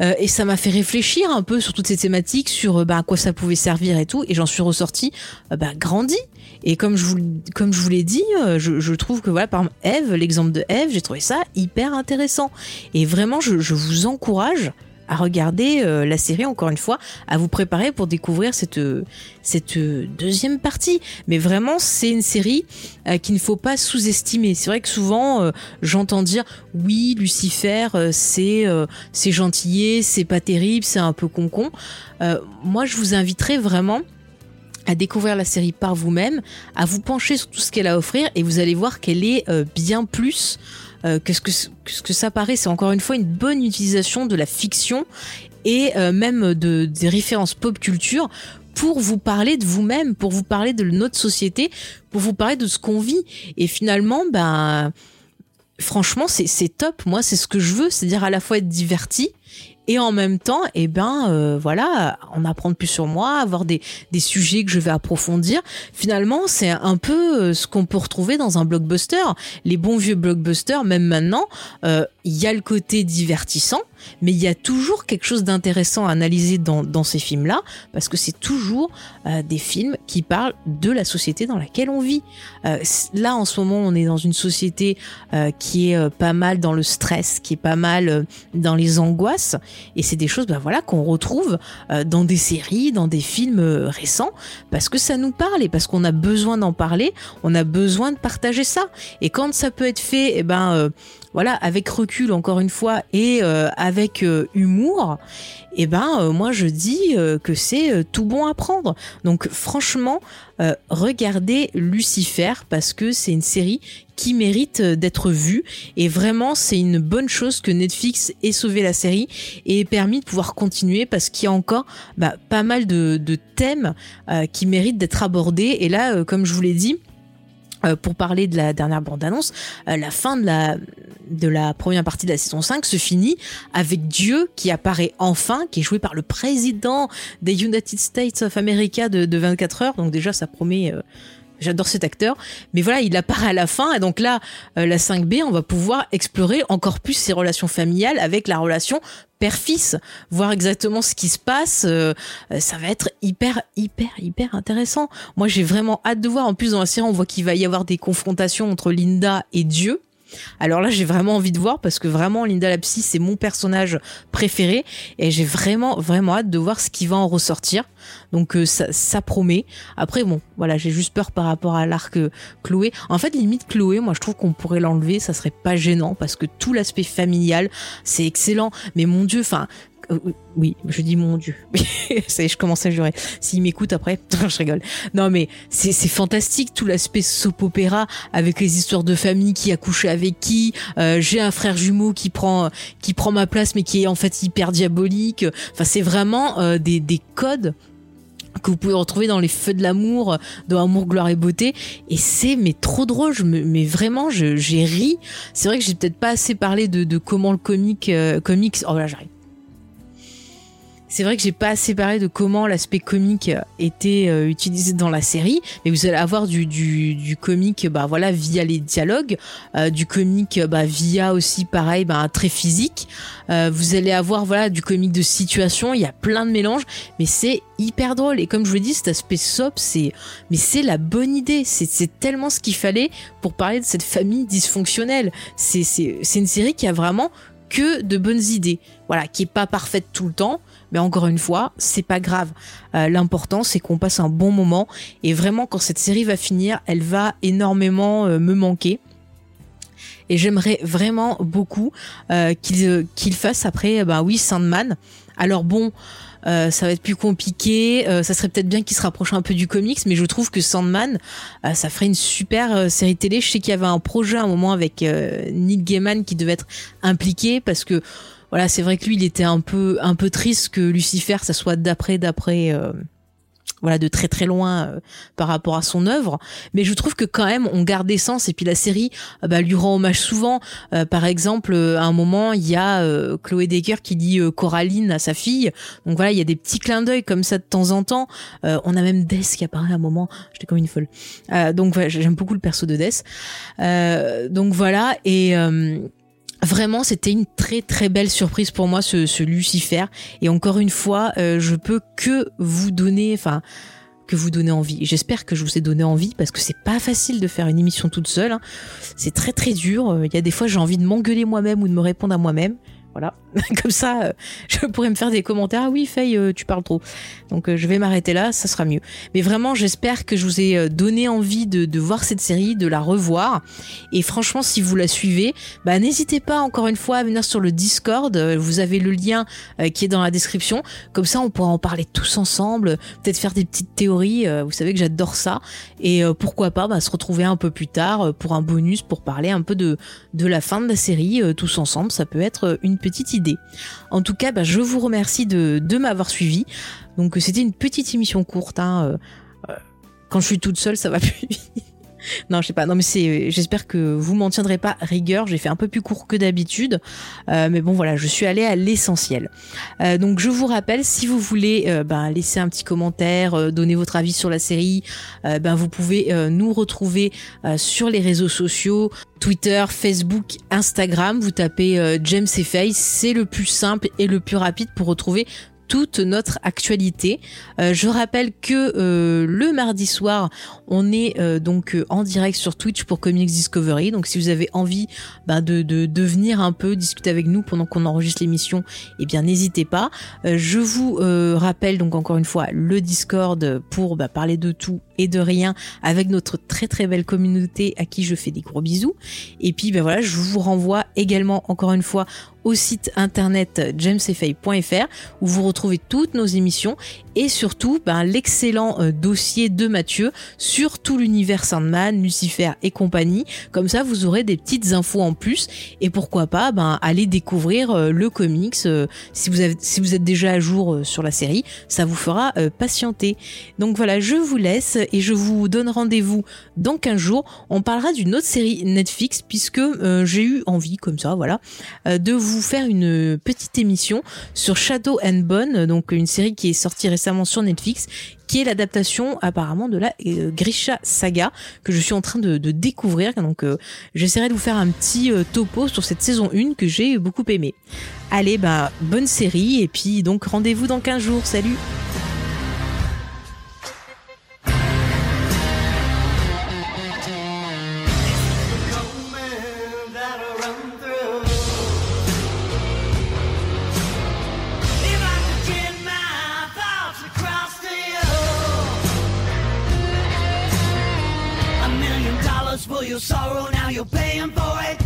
[SPEAKER 1] Euh, et ça m'a fait réfléchir un peu sur toutes ces thématiques, sur euh, bah, à quoi ça pouvait servir et tout. Et j'en suis ressortie euh, bah, grandi. Et comme je vous, l'ai dit, je, trouve que voilà, par Eve, l'exemple de Eve, j'ai trouvé ça hyper intéressant. Et vraiment, je vous encourage à regarder euh, la série encore une fois, à vous préparer pour découvrir cette cette deuxième partie. Mais vraiment, c'est une série euh, qu'il ne faut pas sous-estimer. C'est vrai que souvent euh, j'entends dire oui, Lucifer, c'est c'est gentillé, c'est pas terrible, c'est un peu concon. moi, je vous inviterais vraiment à découvrir la série par vous-même, à vous pencher sur tout ce qu'elle a à offrir et vous allez voir qu'elle est euh, bien plus euh, que, ce que, ce que ça paraît? C'est encore une fois une bonne utilisation de la fiction et euh, même de, des références pop culture pour vous parler de vous-même, pour vous parler de notre société, pour vous parler de ce qu'on vit. Et finalement, ben, franchement, c'est top. Moi, c'est ce que je veux, c'est-à-dire à la fois être diverti et en même temps, eh ben euh, voilà, en apprendre plus sur moi, avoir des, des sujets que je vais approfondir. Finalement, c'est un peu euh, ce qu'on peut retrouver dans un blockbuster. Les bons vieux blockbusters, même maintenant, euh, il y a le côté divertissant, mais il y a toujours quelque chose d'intéressant à analyser dans, ces films-là, parce que c'est toujours euh, des films qui parlent de la société dans laquelle on vit. Euh, là, en ce moment, on est dans une société euh, qui est pas mal dans le stress, qui est pas mal dans les angoisses, et c'est des choses, ben voilà, qu'on retrouve dans des séries, dans des films récents, parce que ça nous parle et parce qu'on a besoin d'en parler, on a besoin de partager ça. Et quand ça peut être fait, eh ben voilà, avec recul encore une fois et euh, avec euh, humour, eh ben euh, moi je dis que c'est tout bon à prendre. Donc franchement, regardez Lucifer parce que c'est une série qui mérite d'être vue et vraiment c'est une bonne chose que Netflix ait sauvé la série et ait permis de pouvoir continuer parce qu'il y a encore bah, pas mal de thèmes qui méritent d'être abordés et là comme je vous l'ai dit euh, pour parler de la dernière bande-annonce, euh, la fin de la, première partie de la saison 5 se finit avec Dieu qui apparaît enfin, qui est joué par le président des United States of America de, de 24 heures. Donc déjà, ça promet... Euh, j'adore cet acteur, mais voilà, il apparaît à la fin, et donc là, la 5B, on va pouvoir explorer encore plus ses relations familiales avec la relation père-fils, voir exactement ce qui se passe. Euh, ça va être hyper, hyper, hyper intéressant. Moi, j'ai vraiment hâte de voir. En plus, dans la série, on voit qu'il va y avoir des confrontations entre Linda et Dieu. Alors là, j'ai vraiment envie de voir parce que vraiment, Linda la psy, c'est mon personnage préféré et j'ai vraiment, vraiment hâte de voir ce qui va en ressortir. Donc euh, ça, promet. Après, bon, voilà, j'ai juste peur par rapport à l'arc euh, Chloé. En fait, limite Chloé, moi, je trouve qu'on pourrait l'enlever, ça serait pas gênant parce que tout l'aspect familial, c'est excellent. Mais mon Dieu, enfin, oui, je dis mon Dieu. ça je commence à jurer. S'il m'écoute après, je rigole. Non, mais c'est fantastique tout l'aspect soap opéra avec les histoires de famille qui a couché avec qui. Euh, J'ai un frère jumeau qui prend qui prend ma place, mais qui est en fait hyper diabolique. Enfin, c'est vraiment euh, des, des codes que vous pouvez retrouver dans les feux de l'amour, dans Amour, gloire et beauté. Et c'est mais trop drôle. Je me, mais vraiment, j'ai ri. C'est vrai que j'ai peut-être pas assez parlé de, comment le comique, euh, comics. Oh là, j'arrive c'est vrai que j'ai pas assez parlé de comment l'aspect comique était euh, utilisé dans la série, mais vous allez avoir du, comique bah voilà via les dialogues, euh, du comique bah via aussi pareil bah très physique. Euh, vous allez avoir voilà du comique de situation, il y a plein de mélanges, mais c'est hyper drôle et comme je vous l'ai dit cet aspect soap c'est mais c'est la bonne idée, c'est tellement ce qu'il fallait pour parler de cette famille dysfonctionnelle. C'est c'est une série qui a vraiment que de bonnes idées. Voilà, qui est pas parfaite tout le temps, mais encore une fois, c'est pas grave. Euh, l'important, c'est qu'on passe un bon moment. Et vraiment, quand cette série va finir, elle va énormément euh, me manquer. Et j'aimerais vraiment beaucoup euh, qu'il qu'il fasse après, bah oui, Sandman. Alors bon. ça va être plus compliqué. ça serait peut-être bien qu'il se rapproche un peu du comics, mais je trouve que Sandman, ça ferait une super série télé. Je sais qu'il y avait un projet à un moment avec Neil Gaiman qui devait être impliqué parce que voilà, c'est vrai que lui, il était un peu, un peu triste que Lucifer, ça soit d'après, d'après, euh, voilà, de très très loin euh, par rapport à son œuvre. Mais je trouve que quand même, on garde des sens. Et puis la série, euh, bah, lui rend hommage souvent. par exemple, à un moment, il y a Chloé Decker qui dit Coraline à sa fille. Donc voilà, il y a des petits clins d'œil comme ça de temps en temps. on a même Des qui apparaît à un moment. J'étais comme une folle. donc voilà, j'aime beaucoup le perso de Des. donc voilà et Vraiment, c'était une très très belle surprise pour moi ce, Lucifer. Et encore une fois, euh, je peux que vous donner, enfin, que vous donner envie. J'espère que je vous ai donné envie parce que c'est pas facile de faire une émission toute seule. Hein. C'est très très dur. Il y a des fois j'ai envie de m'engueuler moi-même ou de me répondre à moi-même. Voilà, comme ça, euh, je pourrais me faire des commentaires. Ah oui, Faye, euh, tu parles trop. Donc euh, je vais m'arrêter là, ça sera mieux. Mais vraiment, j'espère que je vous ai donné envie de, voir cette série, de la revoir. Et franchement, si vous la suivez, bah n'hésitez pas encore une fois à venir sur le Discord. Vous avez le lien qui est dans la description. Comme ça, on pourra en parler tous ensemble. Peut-être faire des petites théories. Vous savez que j'adore ça. Et pourquoi pas bah, se retrouver un peu plus tard pour un bonus pour parler un peu de de la fin de la série tous ensemble. Ça peut être une petite idée. En tout cas, bah, je vous remercie de, m'avoir suivi. Donc c'était une petite émission courte. Hein, euh, euh, quand je suis toute seule, ça va plus vite non, je sais pas. Non, mais c'est. J'espère que vous m'en tiendrez pas rigueur. J'ai fait un peu plus court que d'habitude, euh, mais bon, voilà, je suis allée à l'essentiel. Euh, donc, je vous rappelle, si vous voulez, euh, ben, laisser un petit commentaire, donner votre avis sur la série, ben, vous pouvez nous retrouver sur les réseaux sociaux. Twitter, Facebook, Instagram, vous tapez James et c'est le plus simple et le plus rapide pour retrouver toute notre actualité. Euh, je rappelle que euh, le mardi soir, on est euh, donc en direct sur Twitch pour Comics Discovery. Donc si vous avez envie bah, de, de, venir un peu discuter avec nous pendant qu'on enregistre l'émission, eh bien n'hésitez pas. je vous rappelle donc encore une fois le Discord pour bah, parler de tout et de rien avec notre très très belle communauté à qui je fais des gros bisous. Et puis ben voilà, je vous renvoie également encore une fois au site internet jamesfay.fr où vous retrouvez toutes nos émissions et surtout ben, l'excellent euh, dossier de Mathieu sur tout l'univers Sandman, Lucifer et compagnie. Comme ça, vous aurez des petites infos en plus et pourquoi pas ben, aller découvrir euh, le comics euh, si, vous êtes déjà à jour sur la série, ça vous fera patienter. Donc voilà, je vous laisse et je vous donne rendez-vous dans 15 jours. On parlera d'une autre série Netflix puisque j'ai eu envie comme ça, voilà, de vous faire une petite émission sur Shadow and Bone, donc une série qui est sortie récemment sur Netflix, qui est l'adaptation apparemment de la euh, Grisha Saga que je suis en train de, découvrir. Donc euh, j'essaierai de vous faire un petit euh, topo sur cette saison 1 que j'ai beaucoup aimé. Allez, bah bonne série et puis donc rendez-vous dans 15 jours. Salut your sorrow, now you're paying for it.